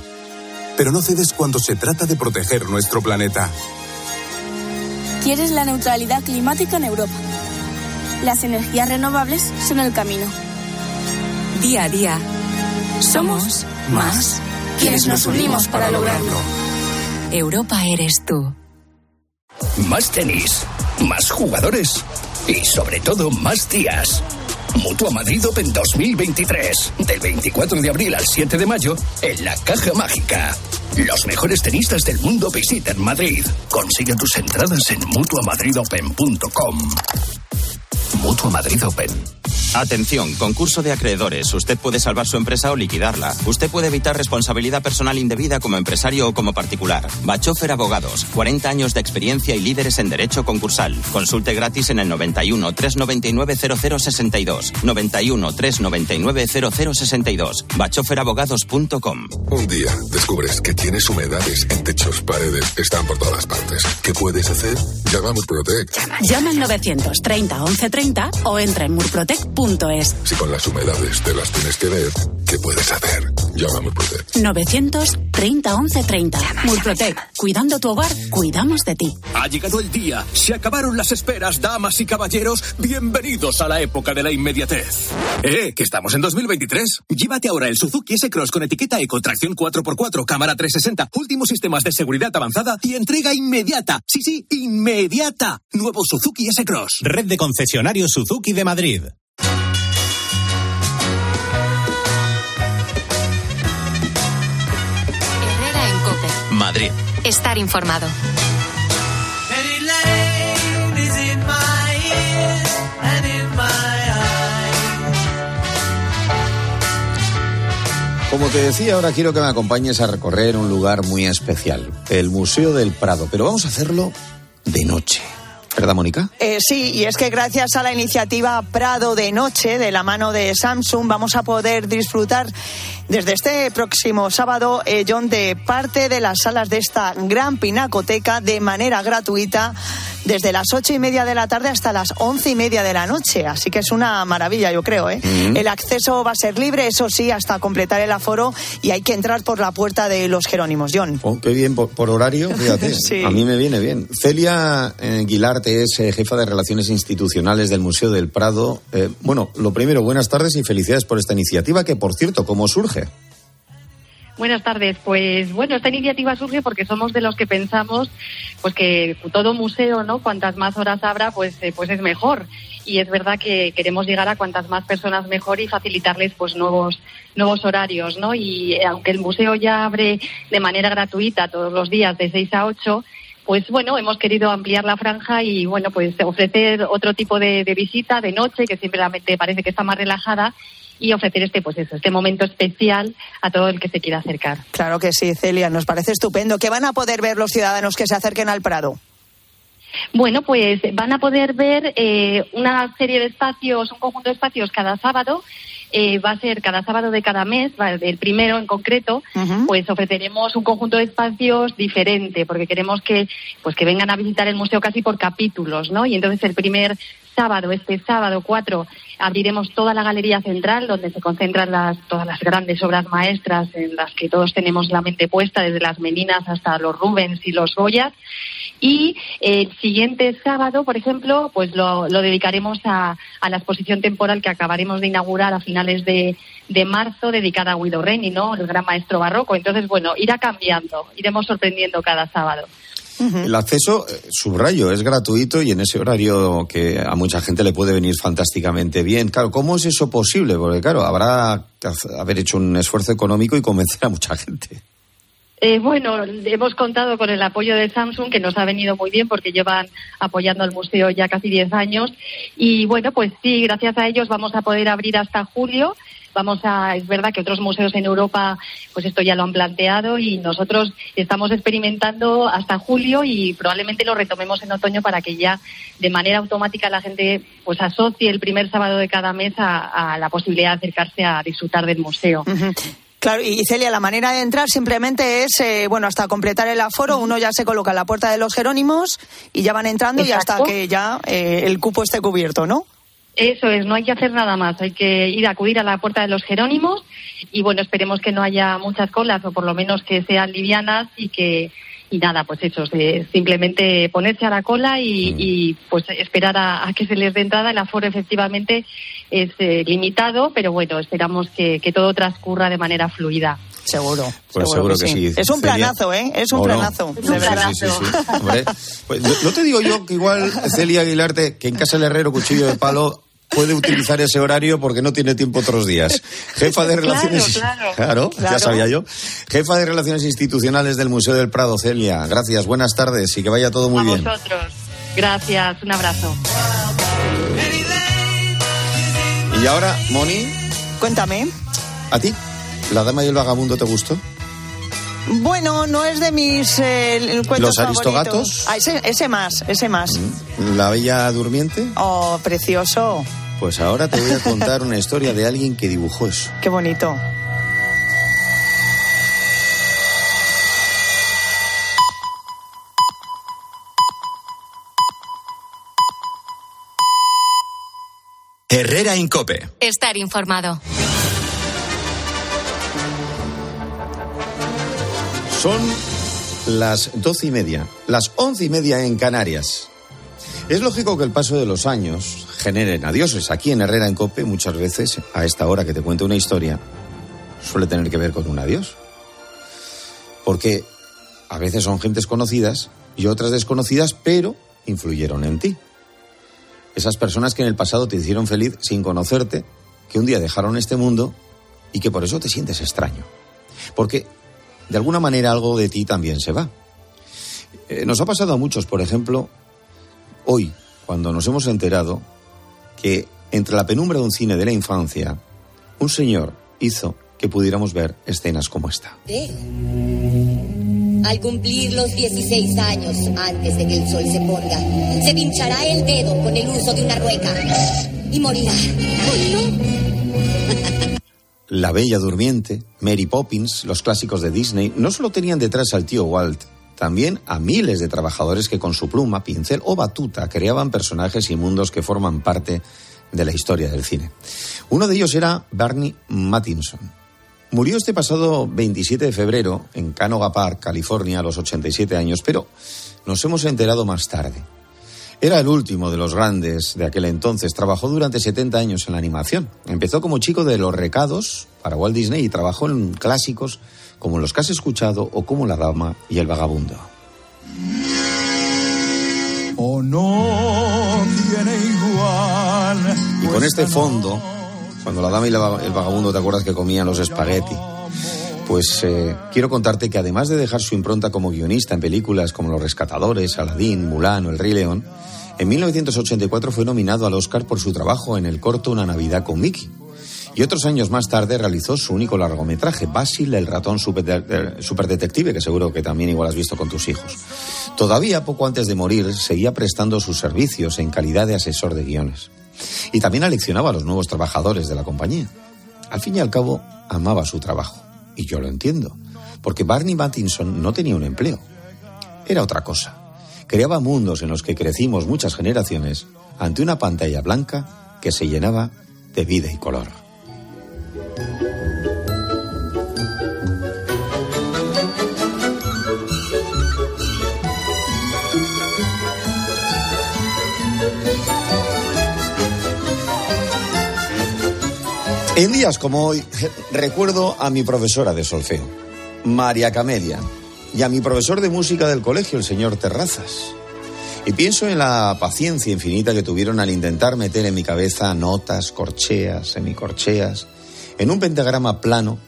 pero no cedes cuando se trata de proteger nuestro planeta. Quieres la neutralidad climática en Europa las energías renovables son el camino. Día a día, somos más quienes nos unimos para lograrlo. Europa eres tú. Más tenis, más jugadores y sobre todo más días. Mutua Madrid Open 2023. Del 24 de abril al 7 de mayo en la Caja Mágica. Los mejores tenistas del mundo visitan Madrid. Consigue tus entradas en mutuamadridopen.com. Mutua Madrid Open. Atención, concurso de acreedores. Usted puede salvar su empresa o liquidarla. Usted puede evitar responsabilidad personal indebida como empresario o como particular. Bachofer Abogados, 40 años de experiencia y líderes en derecho concursal. Consulte gratis en el 91 399 0062. 91 399 0062. Bachoferabogados.com. Un día descubres que tienes humedades en techos, paredes, están por todas partes. ¿Qué puedes hacer? Llama a Murprotec. Llama al 930 1130 o entra en murprotec.com si con las humedades te las tienes que ver, ¿qué puedes hacer? Llama a Murprotec. 930 1130. Murprotec. Cuidando tu hogar, cuidamos de ti. Ha llegado el día. Se acabaron las esperas, damas y caballeros. Bienvenidos a la época de la inmediatez. ¡Eh! Que estamos en 2023. Llévate ahora el Suzuki S-Cross con etiqueta Eco, tracción 4x4, cámara 360, últimos sistemas de seguridad avanzada y entrega inmediata. Sí, sí, inmediata. Nuevo Suzuki S-Cross. Red de concesionarios Suzuki de Madrid. Madrid. Estar informado. Como te decía, ahora quiero que me acompañes a recorrer un lugar muy especial, el Museo del Prado, pero vamos a hacerlo de noche. ¿Verdad, Mónica? Eh, sí, y es que gracias a la iniciativa Prado de Noche, de la mano de Samsung, vamos a poder disfrutar desde este próximo sábado, eh, John, de parte de las salas de esta gran pinacoteca de manera gratuita desde las ocho y media de la tarde hasta las once y media de la noche. Así que es una maravilla, yo creo. ¿eh? El acceso va a ser libre, eso sí, hasta completar el aforo y hay que entrar por la puerta de los Jerónimos. John. Oh, qué bien, por, horario, fíjate. A mí me viene bien. Celia eh, Guilarte es eh, jefa de Relaciones Institucionales del Museo del Prado. Eh, bueno, lo primero, buenas tardes y felicidades por esta iniciativa que, por cierto, ¿cómo surge? Buenas tardes. Pues bueno, esta iniciativa surge porque somos de los que pensamos pues que todo museo, ¿no? Cuantas más horas habrá, pues eh, pues es mejor. Y es verdad que queremos llegar a cuantas más personas mejor y facilitarles pues nuevos nuevos horarios, ¿no? Y aunque el museo ya abre de manera gratuita todos los días de 6 a 8, pues bueno, hemos querido ampliar la franja y bueno, pues ofrecer otro tipo de, de visita de noche que simplemente parece que está más relajada y ofrecer este pues eso, este momento especial a todo el que se quiera acercar. Claro que sí, Celia, nos parece estupendo. ¿Qué van a poder ver los ciudadanos que se acerquen al Prado? Bueno, pues van a poder ver eh, una serie de espacios, un conjunto de espacios cada sábado eh, va a ser cada sábado de cada mes, el primero en concreto, pues ofreceremos un conjunto de espacios diferente, porque queremos que, pues que vengan a visitar el museo casi por capítulos, ¿no? Y entonces el primer sábado, este sábado 4, abriremos toda la galería central donde se concentran las, todas las grandes obras maestras en las que todos tenemos la mente puesta, desde las Meninas hasta los Rubens y los Goyas. Y el siguiente sábado, por ejemplo, pues lo, dedicaremos a, la exposición temporal que acabaremos de inaugurar a finales de, marzo, dedicada a Guido Reni, ¿no? El gran maestro barroco. Entonces, bueno, irá cambiando, iremos sorprendiendo cada sábado. El acceso, eh, subrayo, es gratuito y en ese horario que a mucha gente le puede venir fantásticamente bien. Claro, ¿cómo es eso posible? Porque, claro, habrá que haber hecho un esfuerzo económico y convencer a mucha gente. Eh, bueno, hemos contado con el apoyo de Samsung, que nos ha venido muy bien porque llevan apoyando al museo ya casi 10 años. Y bueno, pues sí, gracias a ellos vamos a poder abrir hasta julio vamos a, es verdad que otros museos en Europa, pues esto ya lo han planteado y nosotros estamos experimentando hasta julio y probablemente lo retomemos en otoño para que ya de manera automática la gente pues asocie el primer sábado de cada mes a, la posibilidad de acercarse a disfrutar del museo. Claro, y Celia, la manera de entrar simplemente es, eh, bueno, hasta completar el aforo, uno ya se coloca en la puerta de los Jerónimos y ya van entrando y hasta que ya eh, el cupo esté cubierto, ¿no? Eso es, no hay que hacer nada más, hay que ir a acudir a la puerta de los Jerónimos y bueno, esperemos que no haya muchas colas o por lo menos que sean livianas y que y nada, pues eso, simplemente ponerse a la cola y, mm. pues esperar a, que se les dé entrada. El aforo efectivamente es eh, limitado, pero bueno, esperamos que, todo transcurra de manera fluida. Seguro. Pues seguro, que, sí. Es un planazo, ¿eh? Es un planazo. Es un planazo. Hombre, pues, no te digo yo que igual Celia Aguilarte, que en casa del herrero cuchillo de palo puede utilizar ese horario porque no tiene tiempo otros días. Jefa de Relaciones. Claro, ya sabía yo. Jefa de Relaciones Institucionales del Museo del Prado, Celia. Gracias, buenas tardes y que vaya todo muy bien. A vosotros. Gracias, un abrazo. Y ahora, Moni. Cuéntame. ¿A ti? ¿La dama y el vagabundo te gustó? Bueno, no es de mis eh, cuentos ¿Los aristogatos? Ah, ese, ese más, ese más. Mm. ¿La bella durmiente? Oh, precioso. Pues ahora te voy a contar una historia de alguien que dibujó eso. Qué bonito. Herrera Incope. Estar informado. Son las doce y media, las once y media en Canarias. Es lógico que el paso de los años generen adioses. Aquí en Herrera en Cope, muchas veces, a esta hora que te cuento una historia, suele tener que ver con un adiós. Porque a veces son gentes conocidas y otras desconocidas, pero influyeron en ti. Esas personas que en el pasado te hicieron feliz sin conocerte, que un día dejaron este mundo y que por eso te sientes extraño. Porque de alguna manera algo de ti también se va. Eh, nos ha pasado a muchos, por ejemplo, hoy, cuando nos hemos enterado que entre la penumbra de un cine de la infancia, un señor hizo que pudiéramos ver escenas como esta. Al cumplir los 16 años antes de que el sol se ponga, se pinchará el dedo con el uso de una rueca y morirá. La Bella Durmiente, Mary Poppins, los clásicos de Disney, no solo tenían detrás al tío Walt, también a miles de trabajadores que con su pluma, pincel o batuta creaban personajes y mundos que forman parte de la historia del cine. Uno de ellos era Barney Mattinson. Murió este pasado 27 de febrero en Canoga Park, California, a los 87 años, pero nos hemos enterado más tarde. Era el último de los grandes de aquel entonces. Trabajó durante 70 años en la animación. Empezó como chico de los recados para Walt Disney y trabajó en clásicos como Los que has escuchado o como La Dama y el Vagabundo. O no tiene igual. Y con este fondo, cuando La Dama y el Vagabundo te acuerdas que comían los espagueti, pues eh, quiero contarte que además de dejar su impronta como guionista en películas como Los Rescatadores, Aladín, Mulan o El Rey León, en 1984 fue nominado al Oscar por su trabajo en el corto Una Navidad con Mickey. Y otros años más tarde realizó su único largometraje, Basil, el ratón superdetective, que seguro que también igual has visto con tus hijos. Todavía poco antes de morir seguía prestando sus servicios en calidad de asesor de guiones. Y también aleccionaba a los nuevos trabajadores de la compañía. Al fin y al cabo, amaba su trabajo. Y yo lo entiendo, porque Barney Mattinson no tenía un empleo. Era otra cosa. Creaba mundos en los que crecimos muchas generaciones ante una pantalla blanca que se llenaba de vida y color. En días como hoy recuerdo a mi profesora de solfeo, María Camelia, y a mi profesor de música del colegio, el señor Terrazas. Y pienso en la paciencia infinita que tuvieron al intentar meter en mi cabeza notas, corcheas, semicorcheas, en un pentagrama plano,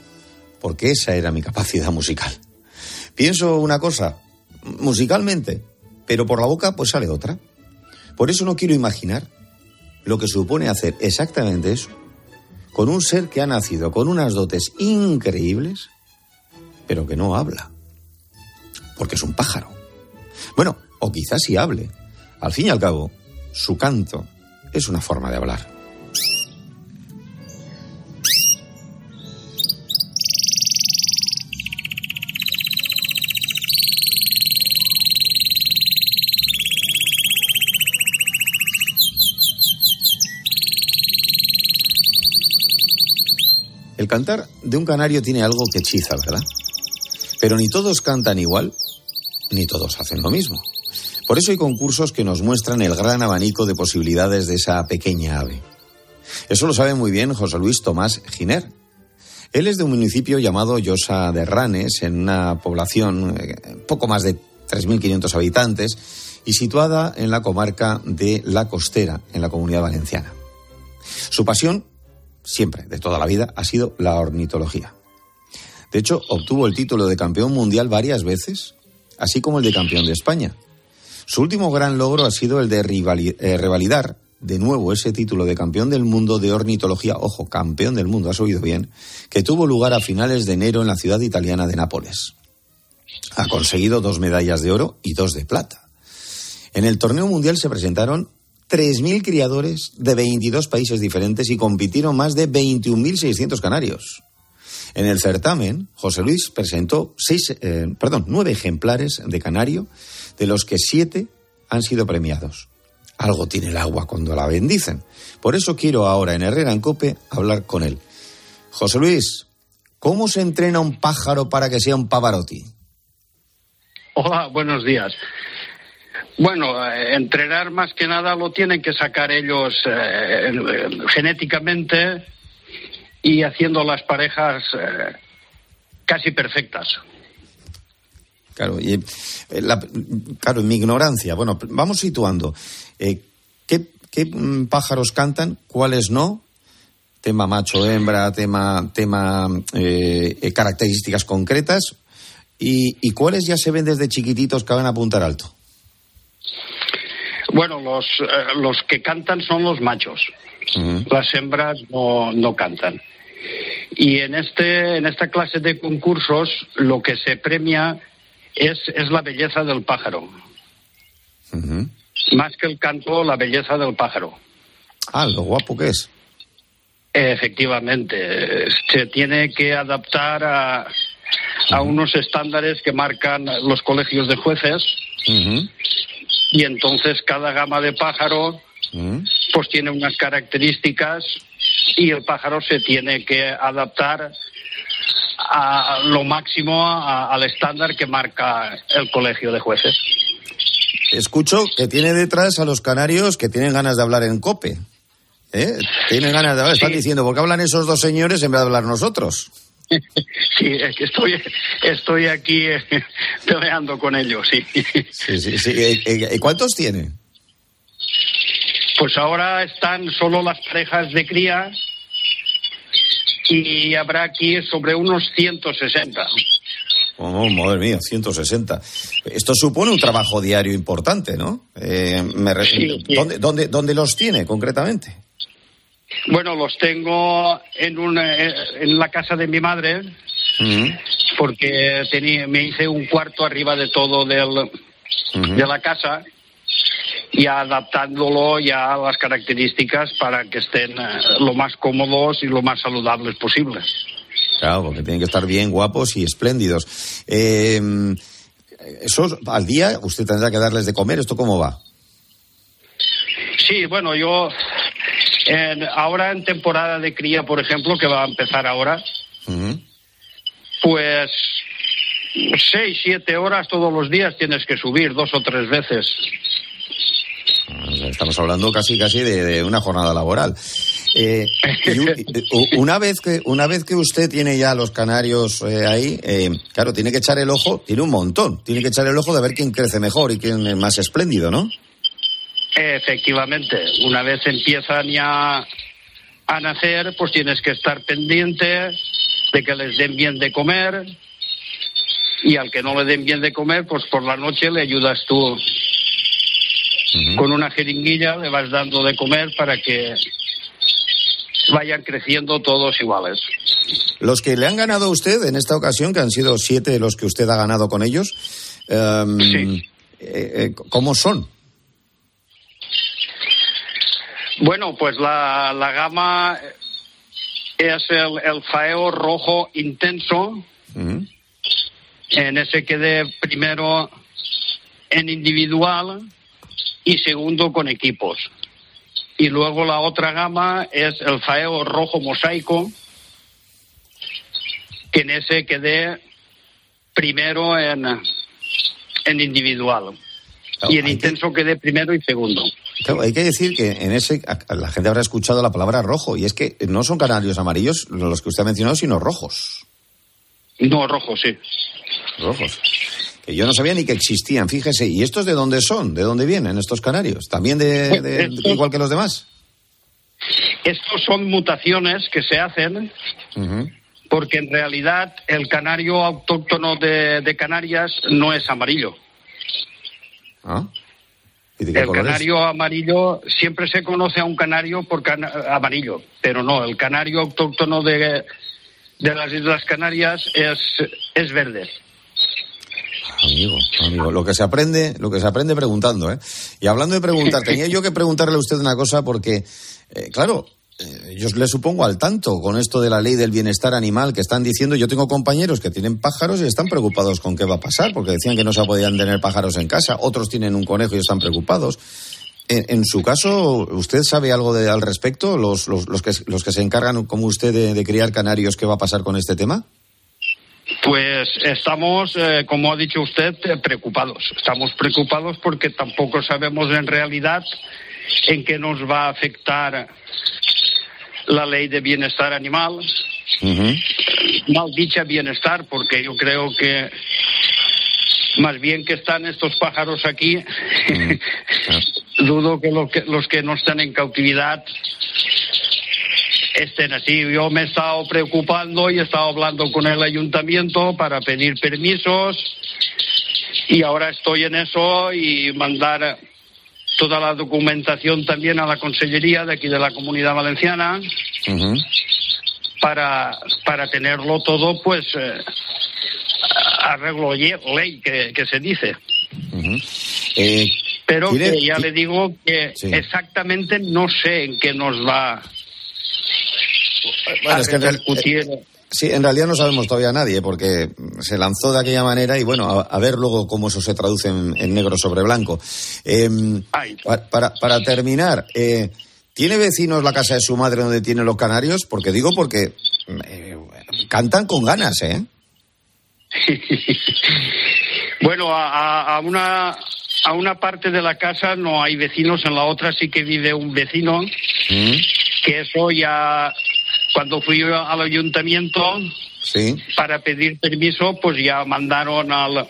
porque esa era mi capacidad musical. Pienso una cosa, musicalmente, pero por la boca pues sale otra. Por eso no quiero imaginar lo que supone hacer exactamente eso con un ser que ha nacido con unas dotes increíbles, pero que no habla, porque es un pájaro. Bueno, o quizás sí hable. Al fin y al cabo, su canto es una forma de hablar. El cantar de un canario tiene algo que hechiza, ¿verdad? Pero ni todos cantan igual, ni todos hacen lo mismo. Por eso hay concursos que nos muestran el gran abanico de posibilidades de esa pequeña ave. Eso lo sabe muy bien José Luis Tomás Giner. Él es de un municipio llamado Llosa de Ranes, en una población eh, poco más de 3.500 habitantes y situada en la comarca de La Costera, en la comunidad valenciana. Su pasión siempre, de toda la vida, ha sido la ornitología. De hecho, obtuvo el título de campeón mundial varias veces, así como el de campeón de España. Su último gran logro ha sido el de eh, revalidar de nuevo ese título de campeón del mundo de ornitología, ojo, campeón del mundo, has oído bien, que tuvo lugar a finales de enero en la ciudad italiana de Nápoles. Ha conseguido dos medallas de oro y dos de plata. En el torneo mundial se presentaron 3.000 criadores de 22 países diferentes y compitieron más de 21.600 canarios. En el certamen, José Luis presentó seis, eh, perdón, nueve ejemplares de canario, de los que siete han sido premiados. Algo tiene el agua cuando la bendicen. Por eso quiero ahora en Herrera en Cope hablar con él. José Luis, ¿cómo se entrena un pájaro para que sea un Pavarotti? Hola, buenos días. Bueno, eh, entrenar más que nada lo tienen que sacar ellos eh, genéticamente y haciendo las parejas eh, casi perfectas. Claro, y, la, claro, en mi ignorancia. Bueno, vamos situando. ¿qué, ¿Qué mm, pájaros cantan? ¿Cuáles no? Tema macho-hembra, tema, tema eh, características concretas. ¿Y, ¿Y cuáles ya se ven desde chiquititos que van a apuntar alto? Bueno, los, eh, los que cantan son los machos. Uh -huh. Las hembras no, no cantan. Y en, este, en esta clase de concursos lo que se premia es, es la belleza del pájaro. Uh -huh. Más que el canto, la belleza del pájaro. Ah, lo guapo que es. Efectivamente, se tiene que adaptar a, a unos estándares que marcan los colegios de jueces. Uh -huh. Y entonces cada gama de pájaro pues tiene unas características y el pájaro se tiene que adaptar a lo máximo a, al estándar que marca el colegio de jueces. Escucho que tiene detrás a los canarios que tienen ganas de hablar en COPE. ¿Eh? Tienen ganas de hablar. Están sí. diciendo, ¿por qué hablan esos dos señores en vez de hablar nosotros? Sí, es que estoy, estoy aquí eh, peleando con ellos, sí. Sí, sí, sí. ¿Y cuántos tiene? Pues ahora están solo las parejas de cría y habrá aquí sobre unos 160. Oh, madre mía, 160. Esto supone un trabajo diario importante, ¿no? Eh, me sí. ¿Dónde, dónde, ¿Dónde los tiene concretamente? Bueno, los tengo en, una, en la casa de mi madre, uh -huh. porque tenía, me hice un cuarto arriba de todo del, uh -huh. de la casa y adaptándolo ya a las características para que estén uh, lo más cómodos y lo más saludables posibles. Claro, porque tienen que estar bien guapos y espléndidos. Eh, ¿Eso al día usted tendrá que darles de comer? ¿Esto cómo va? Sí, bueno, yo en, ahora en temporada de cría, por ejemplo, que va a empezar ahora, uh -huh. pues seis, siete horas todos los días tienes que subir dos o tres veces. Estamos hablando casi casi de, de una jornada laboral. Eh, y, una vez que una vez que usted tiene ya los canarios eh, ahí, eh, claro, tiene que echar el ojo, tiene un montón, tiene que echar el ojo de ver quién crece mejor y quién es más espléndido, ¿no? Efectivamente, una vez empiezan ya a nacer, pues tienes que estar pendiente de que les den bien de comer y al que no le den bien de comer, pues por la noche le ayudas tú uh -huh. con una jeringuilla, le vas dando de comer para que vayan creciendo todos iguales. Los que le han ganado a usted en esta ocasión, que han sido siete los que usted ha ganado con ellos, um, sí. eh, ¿cómo son? Bueno, pues la, la gama es el, el, faeo rojo intenso. Uh -huh. En ese quedé primero en individual y segundo con equipos. Y luego la otra gama es el faeo rojo mosaico, que en ese quedé primero en, en individual. Claro, y en intenso que... quedé primero y segundo. Claro, hay que decir que en ese la gente habrá escuchado la palabra rojo y es que no son canarios amarillos los que usted ha mencionado, sino rojos. No, rojos, sí. Rojos. Que yo no sabía ni que existían, fíjese. ¿Y estos de dónde son? ¿De dónde vienen estos canarios? ¿También de, de, estos, igual que los demás? Estos son mutaciones que se hacen uh -huh. porque en realidad el canario autóctono de, de Canarias no es amarillo. ¿Ah? El canario amarillo, siempre se conoce a un canario por amarillo, pero no, el canario autóctono de, de las Islas Canarias es, es verde. Amigo, amigo, lo que se aprende, lo que se aprende preguntando, ¿eh? Y hablando de preguntar, tenía yo que preguntarle a usted una cosa porque, eh, claro, eh, yo le supongo al tanto con esto de la ley del bienestar animal que están diciendo. Yo tengo compañeros que tienen pájaros y están preocupados con qué va a pasar, porque decían que no se podían tener pájaros en casa. Otros tienen un conejo y están preocupados. En, su caso, ¿usted sabe algo al respecto? Los que se encargan, como usted, de, criar canarios, ¿qué va a pasar con este tema? Pues estamos, eh, como ha dicho usted, eh, preocupados. Estamos preocupados porque tampoco sabemos en realidad en qué nos va a afectar la ley de bienestar animal. Mal dicha bienestar, porque yo creo que más bien que están estos pájaros aquí, dudo que, que, los que no están en cautividad estén así. Yo me he estado preocupando y he estado hablando con el ayuntamiento para pedir permisos y ahora estoy en eso y mandar toda la documentación también a la Consellería de aquí de la Comunidad Valenciana para, para tenerlo todo, pues, eh, arreglo ley que, que se dice. Eh, Pero que ya le digo que exactamente no sé en qué nos va a repercutir. Sí, en realidad no sabemos todavía nadie, porque se lanzó de aquella manera y bueno, a, ver luego cómo eso se traduce en, negro sobre blanco. Em, para, para, terminar, eh, ¿tiene vecinos la casa de su madre donde tiene los canarios? Porque digo porque eh, cantan con ganas, ¿eh? bueno, a, una a una parte de la casa no hay vecinos, en la otra sí que vive un vecino, mm. que eso ya cuando fui al ayuntamiento para pedir permiso, pues ya mandaron al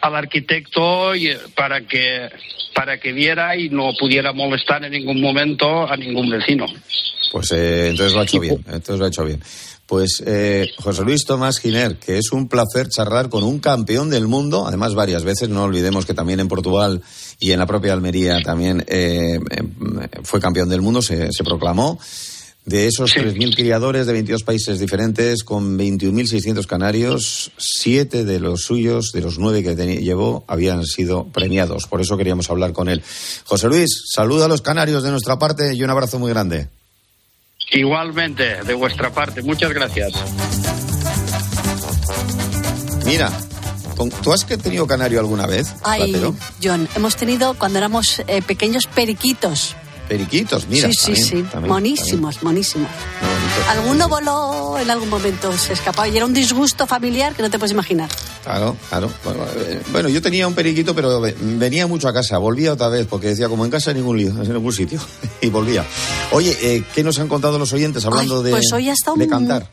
al arquitecto para que para que viera y no pudiera molestar en ningún momento a ningún vecino. Pues eh, entonces lo ha hecho bien, entonces lo ha hecho bien. Pues eh, José Luis Tomás Giner, que es un placer charlar con un campeón del mundo, además varias veces, no olvidemos que también en Portugal y en la propia Almería también eh, fue campeón del mundo, se, se proclamó. De esos 3.000 criadores de 22 países diferentes, con 21.600 canarios, siete de los suyos, de los nueve que llevó, habían sido premiados. Por eso queríamos hablar con él. José Luis, saluda a los canarios de nuestra parte y un abrazo muy grande. Igualmente, de vuestra parte. Muchas gracias. Mira, ¿Tú has tenido canario alguna vez? Ay, John, hemos tenido cuando éramos eh, pequeños periquitos. Periquitos, mira. Sí, sí, sí. monísimos, monísimos. Alguno voló en algún momento, se escapaba y era un disgusto familiar que no te puedes imaginar. Claro, claro. Bueno, eh, yo tenía un periquito, pero venía mucho a casa. Volvía otra vez porque decía, como en casa, ningún, en ningún sitio. y volvía. Oye, eh, ¿qué nos han contado los oyentes hablando de, pues hoy ha estado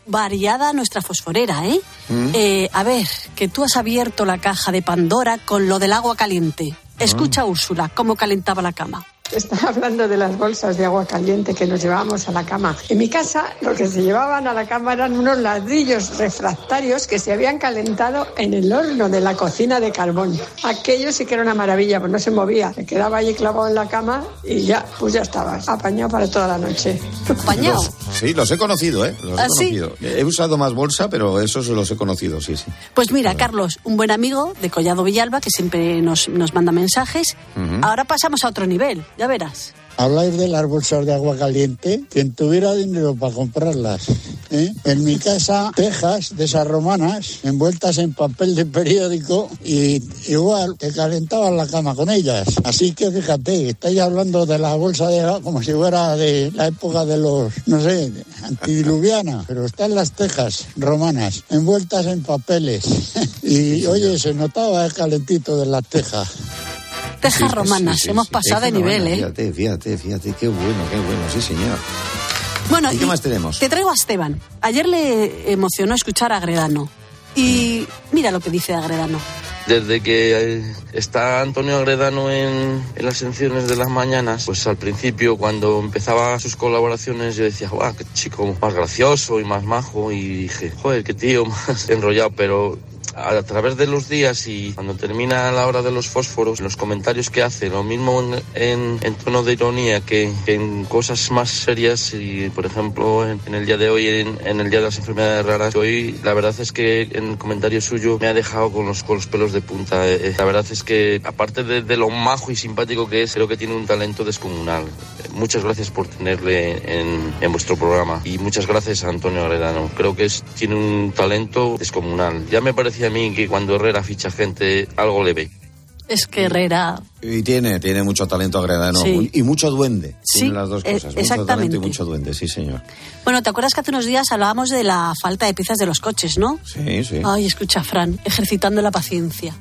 variada nuestra fosforera, ¿eh? ¿Mm? ¿eh? A ver, que tú has abierto la caja de Pandora con lo del agua caliente. Escucha, ah. Úrsula, cómo calentaba la cama. Está hablando de las bolsas de agua caliente que nos llevábamos a la cama. En mi casa lo que se llevaban a la cama eran unos ladrillos refractarios que se habían calentado en el horno de la cocina de carbón. Aquello sí que era una maravilla, pues no se movía. Se quedaba allí clavado en la cama y ya, pues ya estabas, apañado para toda la noche. ¿Apañado? sí, los he conocido, ¿eh? Los he ¿Ah, conocido. He usado más bolsa, pero esos los he conocido, sí, sí. Pues mira, Carlos, un buen amigo de Collado Villalba que siempre nos, nos manda mensajes. Ahora pasamos a otro nivel ya verás. Habláis de las bolsas de agua caliente, quien tuviera dinero para comprarlas. ¿eh? En mi casa, tejas de esas romanas, envueltas en papel de periódico, y igual te calentaban la cama con ellas. Así que fíjate, estáis hablando de la bolsa de agua como si fuera de la época de los, no sé, antidiluviana, pero están las tejas romanas, envueltas en papeles. y oye, se notaba el calentito de la teja. Tejas romanas, hemos pasado de nivel, ¿eh? Fíjate, fíjate, fíjate, qué bueno, qué bueno, sí, señor. Bueno, ¿Y qué más tenemos? Te traigo a Esteban. Ayer le emocionó escuchar a Agredano. Y mira lo que dice Agredano. Desde que eh, está Antonio Agredano en, en, las secciones de las mañanas, pues al principio cuando empezaba sus colaboraciones yo decía, guau, qué chico más gracioso y más majo y dije, joder, qué tío más enrollado, pero a través de los días y cuando termina la hora de los fósforos, los comentarios que hace, lo mismo en, en, tono de ironía que, en cosas más serias y, por ejemplo, en, el día de hoy, en, el día de las enfermedades raras, hoy la verdad es que en el comentario suyo me ha dejado con los, con los pelos de punta. Eh, la verdad es que, aparte de, de lo majo y simpático que es, creo que tiene un talento descomunal. Muchas gracias por tenerle en, en vuestro programa y muchas gracias a Antonio Agredano. Creo que es, tiene un talento descomunal. Ya me parecía a mí que cuando Herrera ficha gente, algo le ve. Es que Herrera. Y tiene, tiene mucho talento Agredano y mucho duende. Sí, tiene las dos eh, cosas. Mucho exactamente. talento y mucho duende, sí, señor. Bueno, ¿te acuerdas que hace unos días hablábamos de la falta de piezas de los coches, no? Sí, sí. Ay, escucha, Fran, ejercitando la paciencia.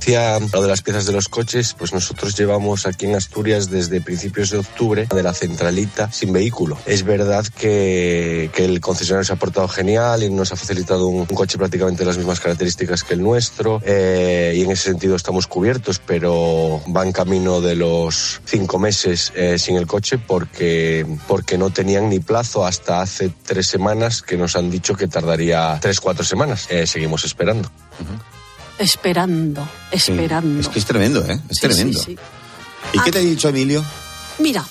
Decía lo de las piezas de los coches, pues nosotros llevamos aquí en Asturias desde principios de octubre de la centralita sin vehículo. Es verdad que, que el concesionario se ha portado genial y nos ha facilitado un, un coche prácticamente de las mismas características que el nuestro eh, y en ese sentido estamos cubiertos, pero va en camino de los cinco meses eh, sin el coche porque, porque no tenían ni plazo hasta hace tres semanas que nos han dicho que tardaría tres, cuatro semanas. Eh, seguimos esperando. Esperando, esperando. Es que es tremendo, ¿eh? Es Sí, tremendo. sí, sí. ¿Y qué Ah. te ha dicho Emilio? Mira,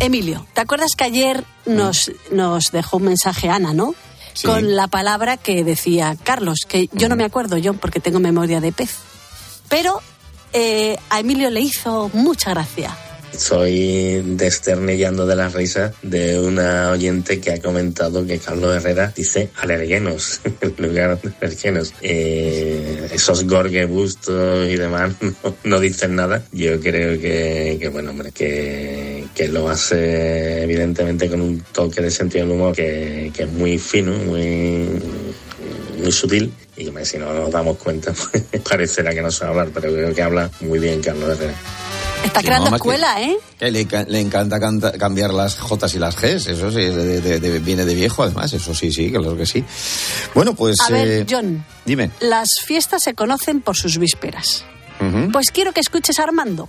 Emilio, ¿te acuerdas que ayer nos, nos dejó un mensaje Ana, no? Sí. Con la palabra que decía Carlos, que yo no me acuerdo yo porque tengo memoria de pez. Pero eh, a Emilio le hizo mucha gracia. Estoy desternillando de la risa de una oyente que ha comentado que Carlos Herrera dice alergenos en lugar de alergenos. Eh, esos gorgebustos y demás no, dicen nada. Yo creo que, bueno, hombre, que, lo hace evidentemente con un toque de sentido del humor que, es muy fino, muy, muy sutil. Y si no nos damos cuenta, pues parecerá que no sabe hablar, pero creo que habla muy bien Carlos Herrera. Está creando no, escuela, ¿eh? Que le, le encanta canta- cambiar las J y las Gs, eso sí, de- de- de- viene de viejo además, eso sí, sí, claro que sí. Bueno, pues... A ver, eh, John, Dime. las fiestas se conocen por sus vísperas. Pues quiero que escuches a Armando.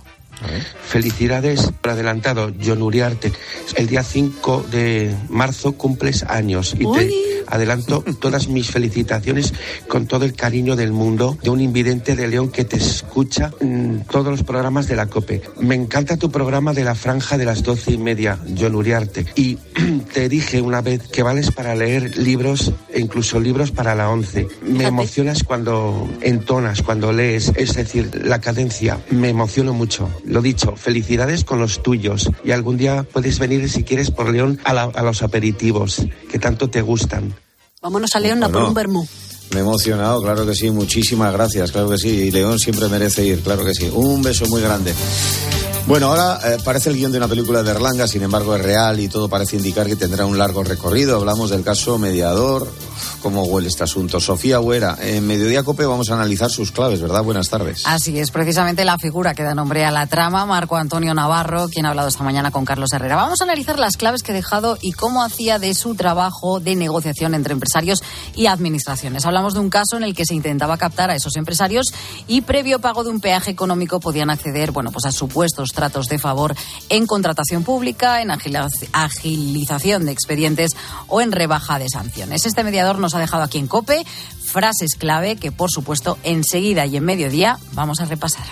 Felicidades por adelantado, John Uriarte. El día 5 de marzo cumples años y te adelanto todas mis felicitaciones con todo el cariño del mundo de un invidente de León que te escucha en todos los programas de la COPE. Me encanta tu programa de la franja de las doce y media, John Uriarte. Y te dije una vez que vales para leer libros e incluso libros para la once. Me emocionas cuando entonas, cuando lees, es decir, la cadencia. Me emociono mucho. Lo dicho, felicidades con los tuyos. Y algún día puedes venir, si quieres, por León a, la- a los aperitivos que tanto te gustan. Vámonos a León a por Bueno. un vermú. Me he emocionado, claro que sí, muchísimas gracias, claro que sí, y León siempre merece ir, claro que sí. Un beso muy grande. Bueno, ahora eh, parece el guion de una película de Erlanga, sin embargo es real y todo parece indicar que tendrá un largo recorrido. Hablamos del caso mediador. ¿Cómo huele este asunto? Sofía Huera, en Mediodía Cope vamos a analizar sus claves, ¿verdad? Buenas tardes. Así es, precisamente la figura que da nombre a la trama, Marco Antonio Navarro, quien ha hablado esta mañana con Carlos Herrera. Vamos a analizar las claves que ha dejado y cómo hacía de su trabajo de negociación entre empresarios y administraciones. Hablamos de un caso en el que se intentaba captar a esos empresarios y previo pago de un peaje económico podían acceder, bueno, pues a supuestos tratos de favor en contratación pública, en agilización de expedientes o en rebaja de sanciones. Este mediador nos ha dejado aquí en COPE frases clave que, por supuesto, enseguida y en mediodía vamos a repasar.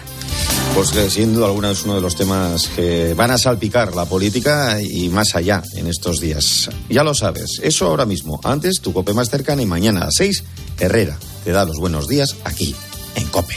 Pues que sin duda alguna es uno de los temas que van a salpicar la política y más allá en estos días. Ya lo sabes, eso ahora mismo. Antes, tu Cope más cercana y mañana a las 6, Herrera te da los buenos días aquí, en Cope.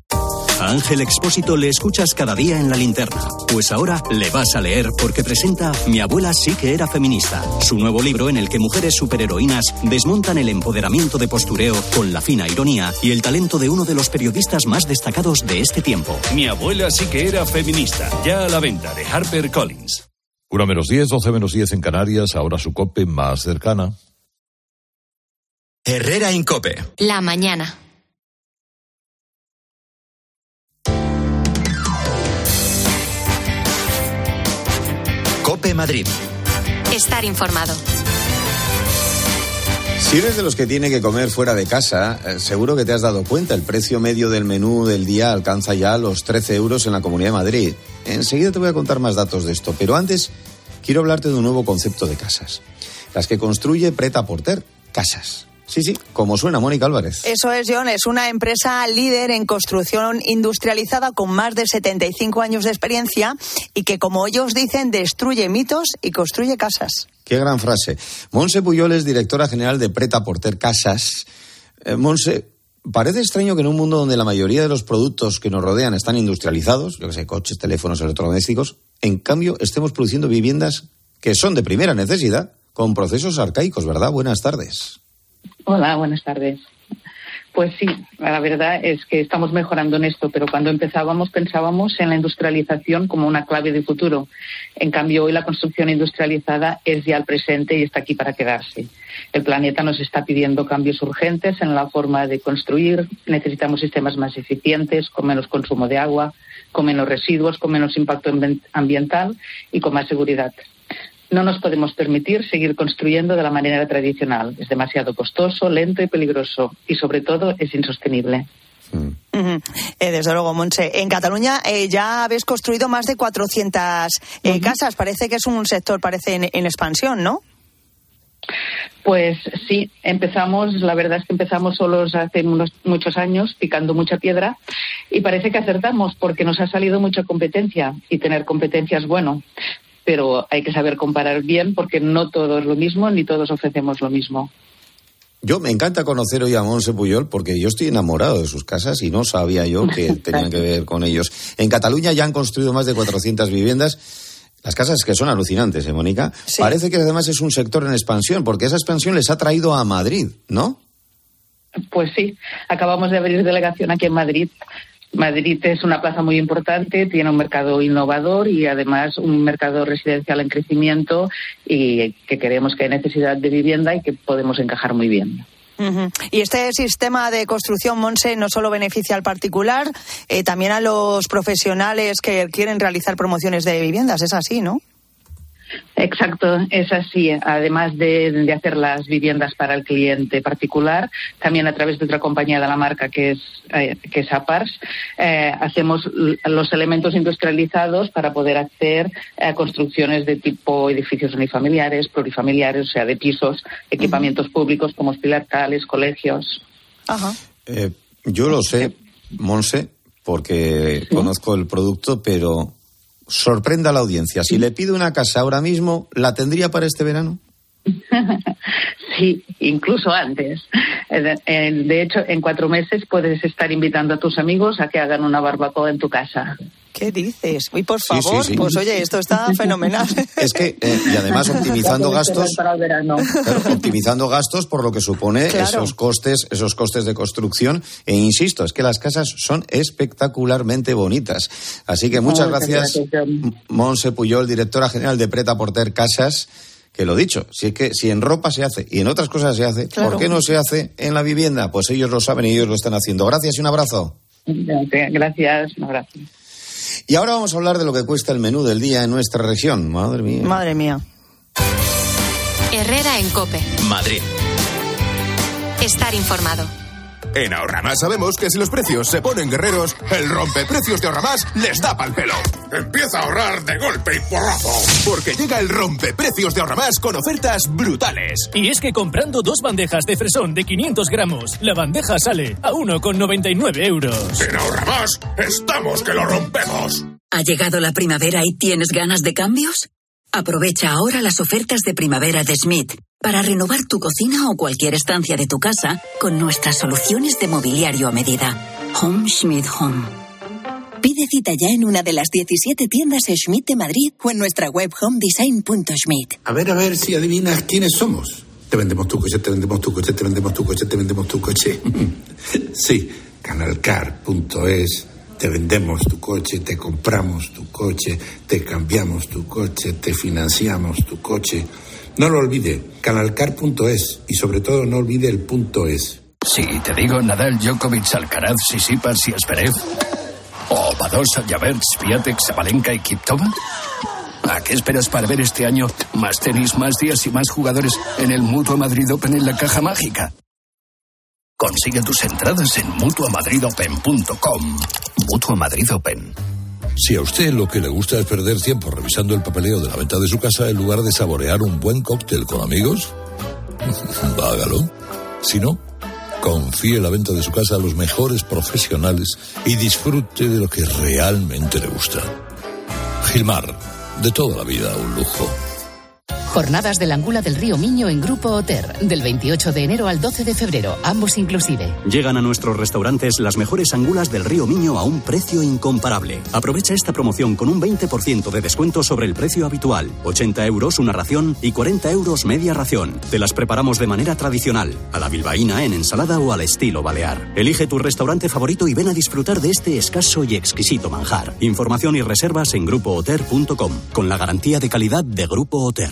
A Ángel Expósito le escuchas cada día en la linterna. Pues ahora le vas a leer porque presenta Mi abuela sí que era feminista. Su nuevo libro en el que mujeres superheroínas desmontan el empoderamiento de postureo con la fina ironía y el talento de uno de los periodistas más destacados de este tiempo. Mi abuela sí que era feminista. Ya a la venta de Harper Collins. Una menos 10, 12 menos 10 en Canarias, ahora su cope más cercana. Herrera Incope. La mañana. Cope Madrid. Estar informado. Si eres de los que tiene que comer fuera de casa, eh, seguro que te has dado cuenta, el precio medio del menú del día alcanza ya los 13 euros en la Comunidad de Madrid. Enseguida te voy a contar más datos de esto, pero antes quiero hablarte de un nuevo concepto de casas. Las que construye Preta Porter, casas. Sí, sí, como suena Mónica Álvarez. Eso es, John. Es una empresa líder en construcción industrializada con más de 75 años de experiencia y que, como ellos dicen, destruye mitos y construye casas. Qué gran frase. Monse Puyol es directora general de Preta Porter Casas. Eh, Monse, parece extraño que en un mundo donde la mayoría de los productos que nos rodean están industrializados, yo que sé, coches, teléfonos, electrodomésticos, en cambio estemos produciendo viviendas que son de primera necesidad con procesos arcaicos, ¿verdad? Buenas tardes. Hola, buenas tardes. Pues sí, la verdad es que estamos mejorando en esto, pero cuando empezábamos pensábamos en la industrialización como una clave de futuro. En cambio, hoy la construcción industrializada es ya el presente y está aquí para quedarse. El planeta nos está pidiendo cambios urgentes en la forma de construir. Necesitamos sistemas más eficientes, con menos consumo de agua, con menos residuos, con menos impacto ambiental y con más seguridad no nos podemos permitir seguir construyendo de la manera tradicional. Es demasiado costoso, lento y peligroso y sobre todo es insostenible. Eh, desde luego, Monse. En Cataluña eh, ya habéis construido más de 400 eh, casas. Parece que es un sector parece en, expansión, ¿no? Pues sí, empezamos, la verdad es que empezamos solos hace unos, muchos años, picando mucha piedra, y parece que acertamos porque nos ha salido mucha competencia y tener competencia es bueno pero hay que saber comparar bien porque no todo es lo mismo ni todos ofrecemos lo mismo. Yo me encanta conocer hoy a Monse Puyol porque yo estoy enamorado de sus casas y no sabía yo que tenían que ver con ellos. En Cataluña ya han construido más de 400 viviendas. Las casas que son alucinantes, ¿eh, Mónica? Parece que además es un sector en expansión porque esa expansión les ha traído a Madrid, ¿no? Pues sí, acabamos de abrir delegación aquí en Madrid Madrid es una plaza muy importante, tiene un mercado innovador y además un mercado residencial en crecimiento y que creemos que hay necesidad de vivienda y que podemos encajar muy bien. Y este sistema de construcción Monse no solo beneficia al particular, eh, también a los profesionales que quieren realizar promociones de viviendas. Es así, ¿no? Exacto, es así. Además de, hacer las viviendas para el cliente particular, también a través de otra compañía de la marca que es, eh, que es APARS, eh, hacemos los elementos industrializados para poder hacer eh, construcciones de tipo edificios unifamiliares, plurifamiliares, o sea, de pisos, equipamientos públicos como hospitales, colegios. Ajá. yo lo sé, Monse, porque conozco el producto, pero sorprenda a la audiencia. Si le pido una casa ahora mismo, ¿la tendría para este verano? Sí, incluso antes. De hecho, en cuatro meses puedes estar invitando a tus amigos a que hagan una barbacoa en tu casa. ¿Qué dices? Uy, por favor, pues oye, esto está fenomenal. Es que, eh, y además optimizando gastos, optimizando gastos por lo que supone esos costes, esos costes de construcción. E insisto, es que las casas son espectacularmente bonitas. Así que muchas gracias, Monse Puyol, directora general de Preta Porter Casas que lo dicho, si es que si en ropa se hace y en otras cosas se hace, ¿por qué no se hace en la vivienda? Pues ellos lo saben y ellos lo están haciendo. Gracias y un abrazo. Gracias, un abrazo. Y ahora vamos a hablar de lo que cuesta el menú del día en nuestra región. Madre mía. Madre mía. Herrera en Cope. Madrid. Estar informado. En Ahorramás sabemos que si los precios se ponen guerreros, el rompeprecios de Ahorramás les da pal pelo. Empieza a ahorrar de golpe y porrazo. Porque llega el rompeprecios de Ahorramás con ofertas brutales. Y es que comprando dos bandejas de fresón de 500 gramos, la bandeja sale a 1,99 euros. En Ahorramás estamos que lo rompemos. ¿Ha llegado la primavera y tienes ganas de cambios? Aprovecha ahora las ofertas de primavera de Smith para renovar tu cocina o cualquier estancia de tu casa con nuestras soluciones de mobiliario a medida. Home Schmidt Home. Pide cita ya en una de las 17 tiendas Schmidt de Madrid o en nuestra web homedesign.schmidt. A ver, a ver si adivinas quiénes somos. Te vendemos tu coche, te vendemos tu coche, te vendemos tu coche, te vendemos tu coche. sí, canalcar.es. Te vendemos tu coche, te compramos tu coche, te cambiamos tu coche, te financiamos tu coche. No lo olvide, canalcar.es y sobre todo no olvide el punto es. Si te digo Nadal, Djokovic, Alcaraz, Sisipas y Esperez, o Badosa, Javert, Swiatek, Sabalenka y Kiptova, ¿a qué esperas para ver este año más tenis, más días y más jugadores en el Mutua Madrid Open en la caja mágica? Consigue tus entradas en mutuamadridopen.com. Mutua Madrid Open. Si a usted lo que le gusta es perder tiempo revisando el papeleo de la venta de su casa en lugar de saborear un buen cóctel con amigos, hágalo. Si no, confíe la venta de su casa a los mejores profesionales y disfrute de lo que realmente le gusta. Gilmar, de toda la vida un lujo. Jornadas del Angula del Río Miño en Grupo Oter, del 28 de enero al 12 de febrero, ambos inclusive. Llegan a nuestros restaurantes las mejores angulas del Río Miño a un precio incomparable. Aprovecha esta promoción con un 20% de descuento sobre el precio habitual. 80 euros una ración y 40 euros media ración. Te las preparamos de manera tradicional, a la bilbaína en ensalada o al estilo balear. Elige tu restaurante favorito y ven a disfrutar de este escaso y exquisito manjar. Información y reservas en grupooter.com, con la garantía de calidad de Grupo Oter.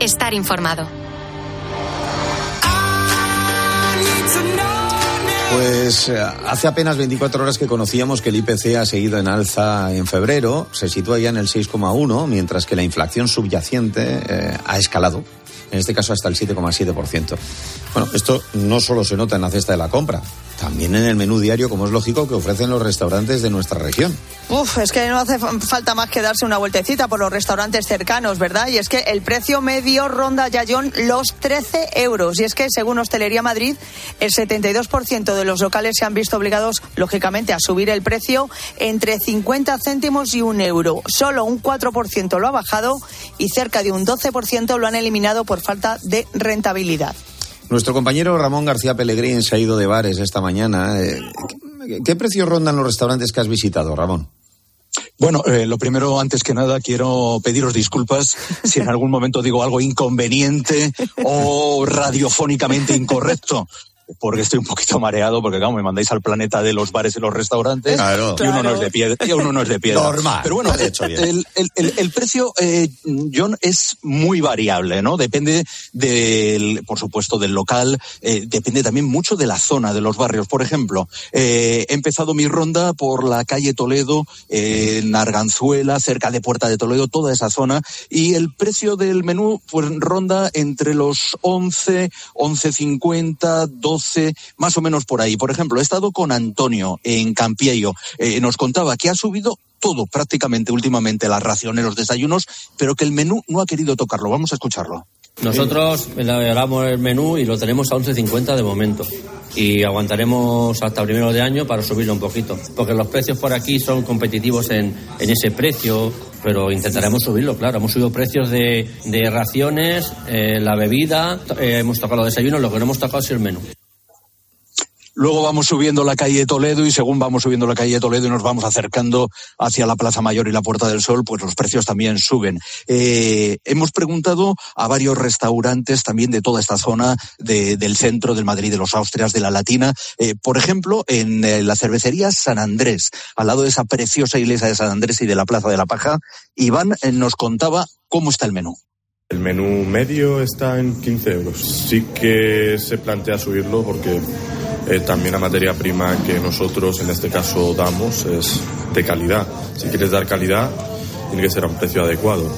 Estar informado. Pues eh, hace apenas 24 horas que conocíamos que el IPC ha seguido en alza en febrero, se sitúa ya en el 6,1, mientras que la inflación subyacente eh, ha escalado, en este caso hasta el 7,7%. Bueno, esto no solo se nota en la cesta de la compra, también en el menú diario, como es lógico, que ofrecen los restaurantes de nuestra región. Uf, es que no hace falta más que darse una vueltecita por los restaurantes cercanos, ¿verdad? Y es que el precio medio ronda ya, John, los 13 euros. Y es que, según Hostelería Madrid, el 72% de los locales se han visto obligados, lógicamente, a subir el precio entre 50 céntimos y un euro. Solo un 4% lo ha bajado y cerca de un 12% lo han eliminado por falta de rentabilidad. Nuestro compañero Ramón García Pellegrín se ha ido de bares esta mañana. Eh, ¿Qué, qué precios rondan los restaurantes que has visitado, Ramón? Bueno, eh, lo primero, antes que nada, quiero pediros disculpas si en algún momento digo algo inconveniente o radiofónicamente incorrecto. Porque estoy un poquito mareado, porque claro, me mandáis al planeta de los bares y los restaurantes Claro. y uno no es de piedra. Y uno no es de piedra. Normal, Pero bueno, lo has hecho bien. el, el- el- el precio, eh, John, es muy variable, ¿no? Depende del, por supuesto, del local, eh, depende también mucho de la zona, de los barrios. Por ejemplo, eh, he empezado mi ronda por la calle Toledo, eh, en Arganzuela, cerca de Puerta de Toledo, toda esa zona, y el precio del menú, pues ronda entre los 11, 11.50, 12, más o menos por ahí. Por ejemplo, he estado con Antonio en Campiello, eh, nos contaba que ha subido todo prácticamente últimamente, las raciones, los desayunos, pero que el menú no ha querido tocarlo. Vamos a escucharlo. Nosotros elaboramos el menú y lo tenemos a 11.50 de momento. Y aguantaremos hasta primero de año para subirlo un poquito. Porque los precios por aquí son competitivos en, ese precio, pero intentaremos subirlo, claro. Hemos subido precios de, de raciones, eh, la bebida, eh, hemos tocado los desayunos, lo que no hemos tocado es el menú. Luego vamos subiendo la calle Toledo y según vamos subiendo la calle Toledo y nos vamos acercando hacia la Plaza Mayor y la Puerta del Sol, pues los precios también suben. Eh, hemos preguntado a varios restaurantes también de toda esta zona del centro del Madrid, de los Austrias, de la Latina. Eh, por ejemplo, en eh, la cervecería San Andrés, al lado de esa preciosa iglesia de San Andrés y de la Plaza de la Paja, Iván nos contaba cómo está el menú. El menú medio está en 15 euros. Sí que se plantea subirlo porque eh, también la materia prima que nosotros en este caso damos es de calidad. Si quieres dar calidad, tiene que ser a un precio adecuado.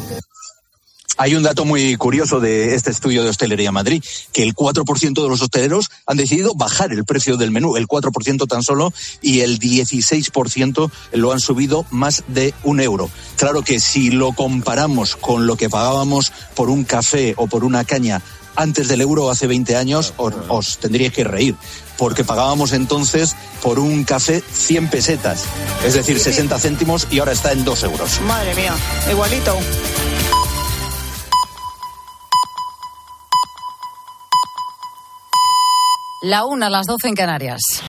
Hay un dato muy curioso de este estudio de Hostelería Madrid, que el 4% de los hosteleros han decidido bajar el precio del menú, el 4% tan solo, y el 16% lo han subido más de un euro. Claro que si lo comparamos con lo que pagábamos por un café o por una caña antes del euro hace 20 años, os, os tendríais que reír, porque pagábamos entonces por un café 100 pesetas, es decir, 60 céntimos y ahora está en 2 euros. Madre mía, igualito. La una, las doce en Canarias.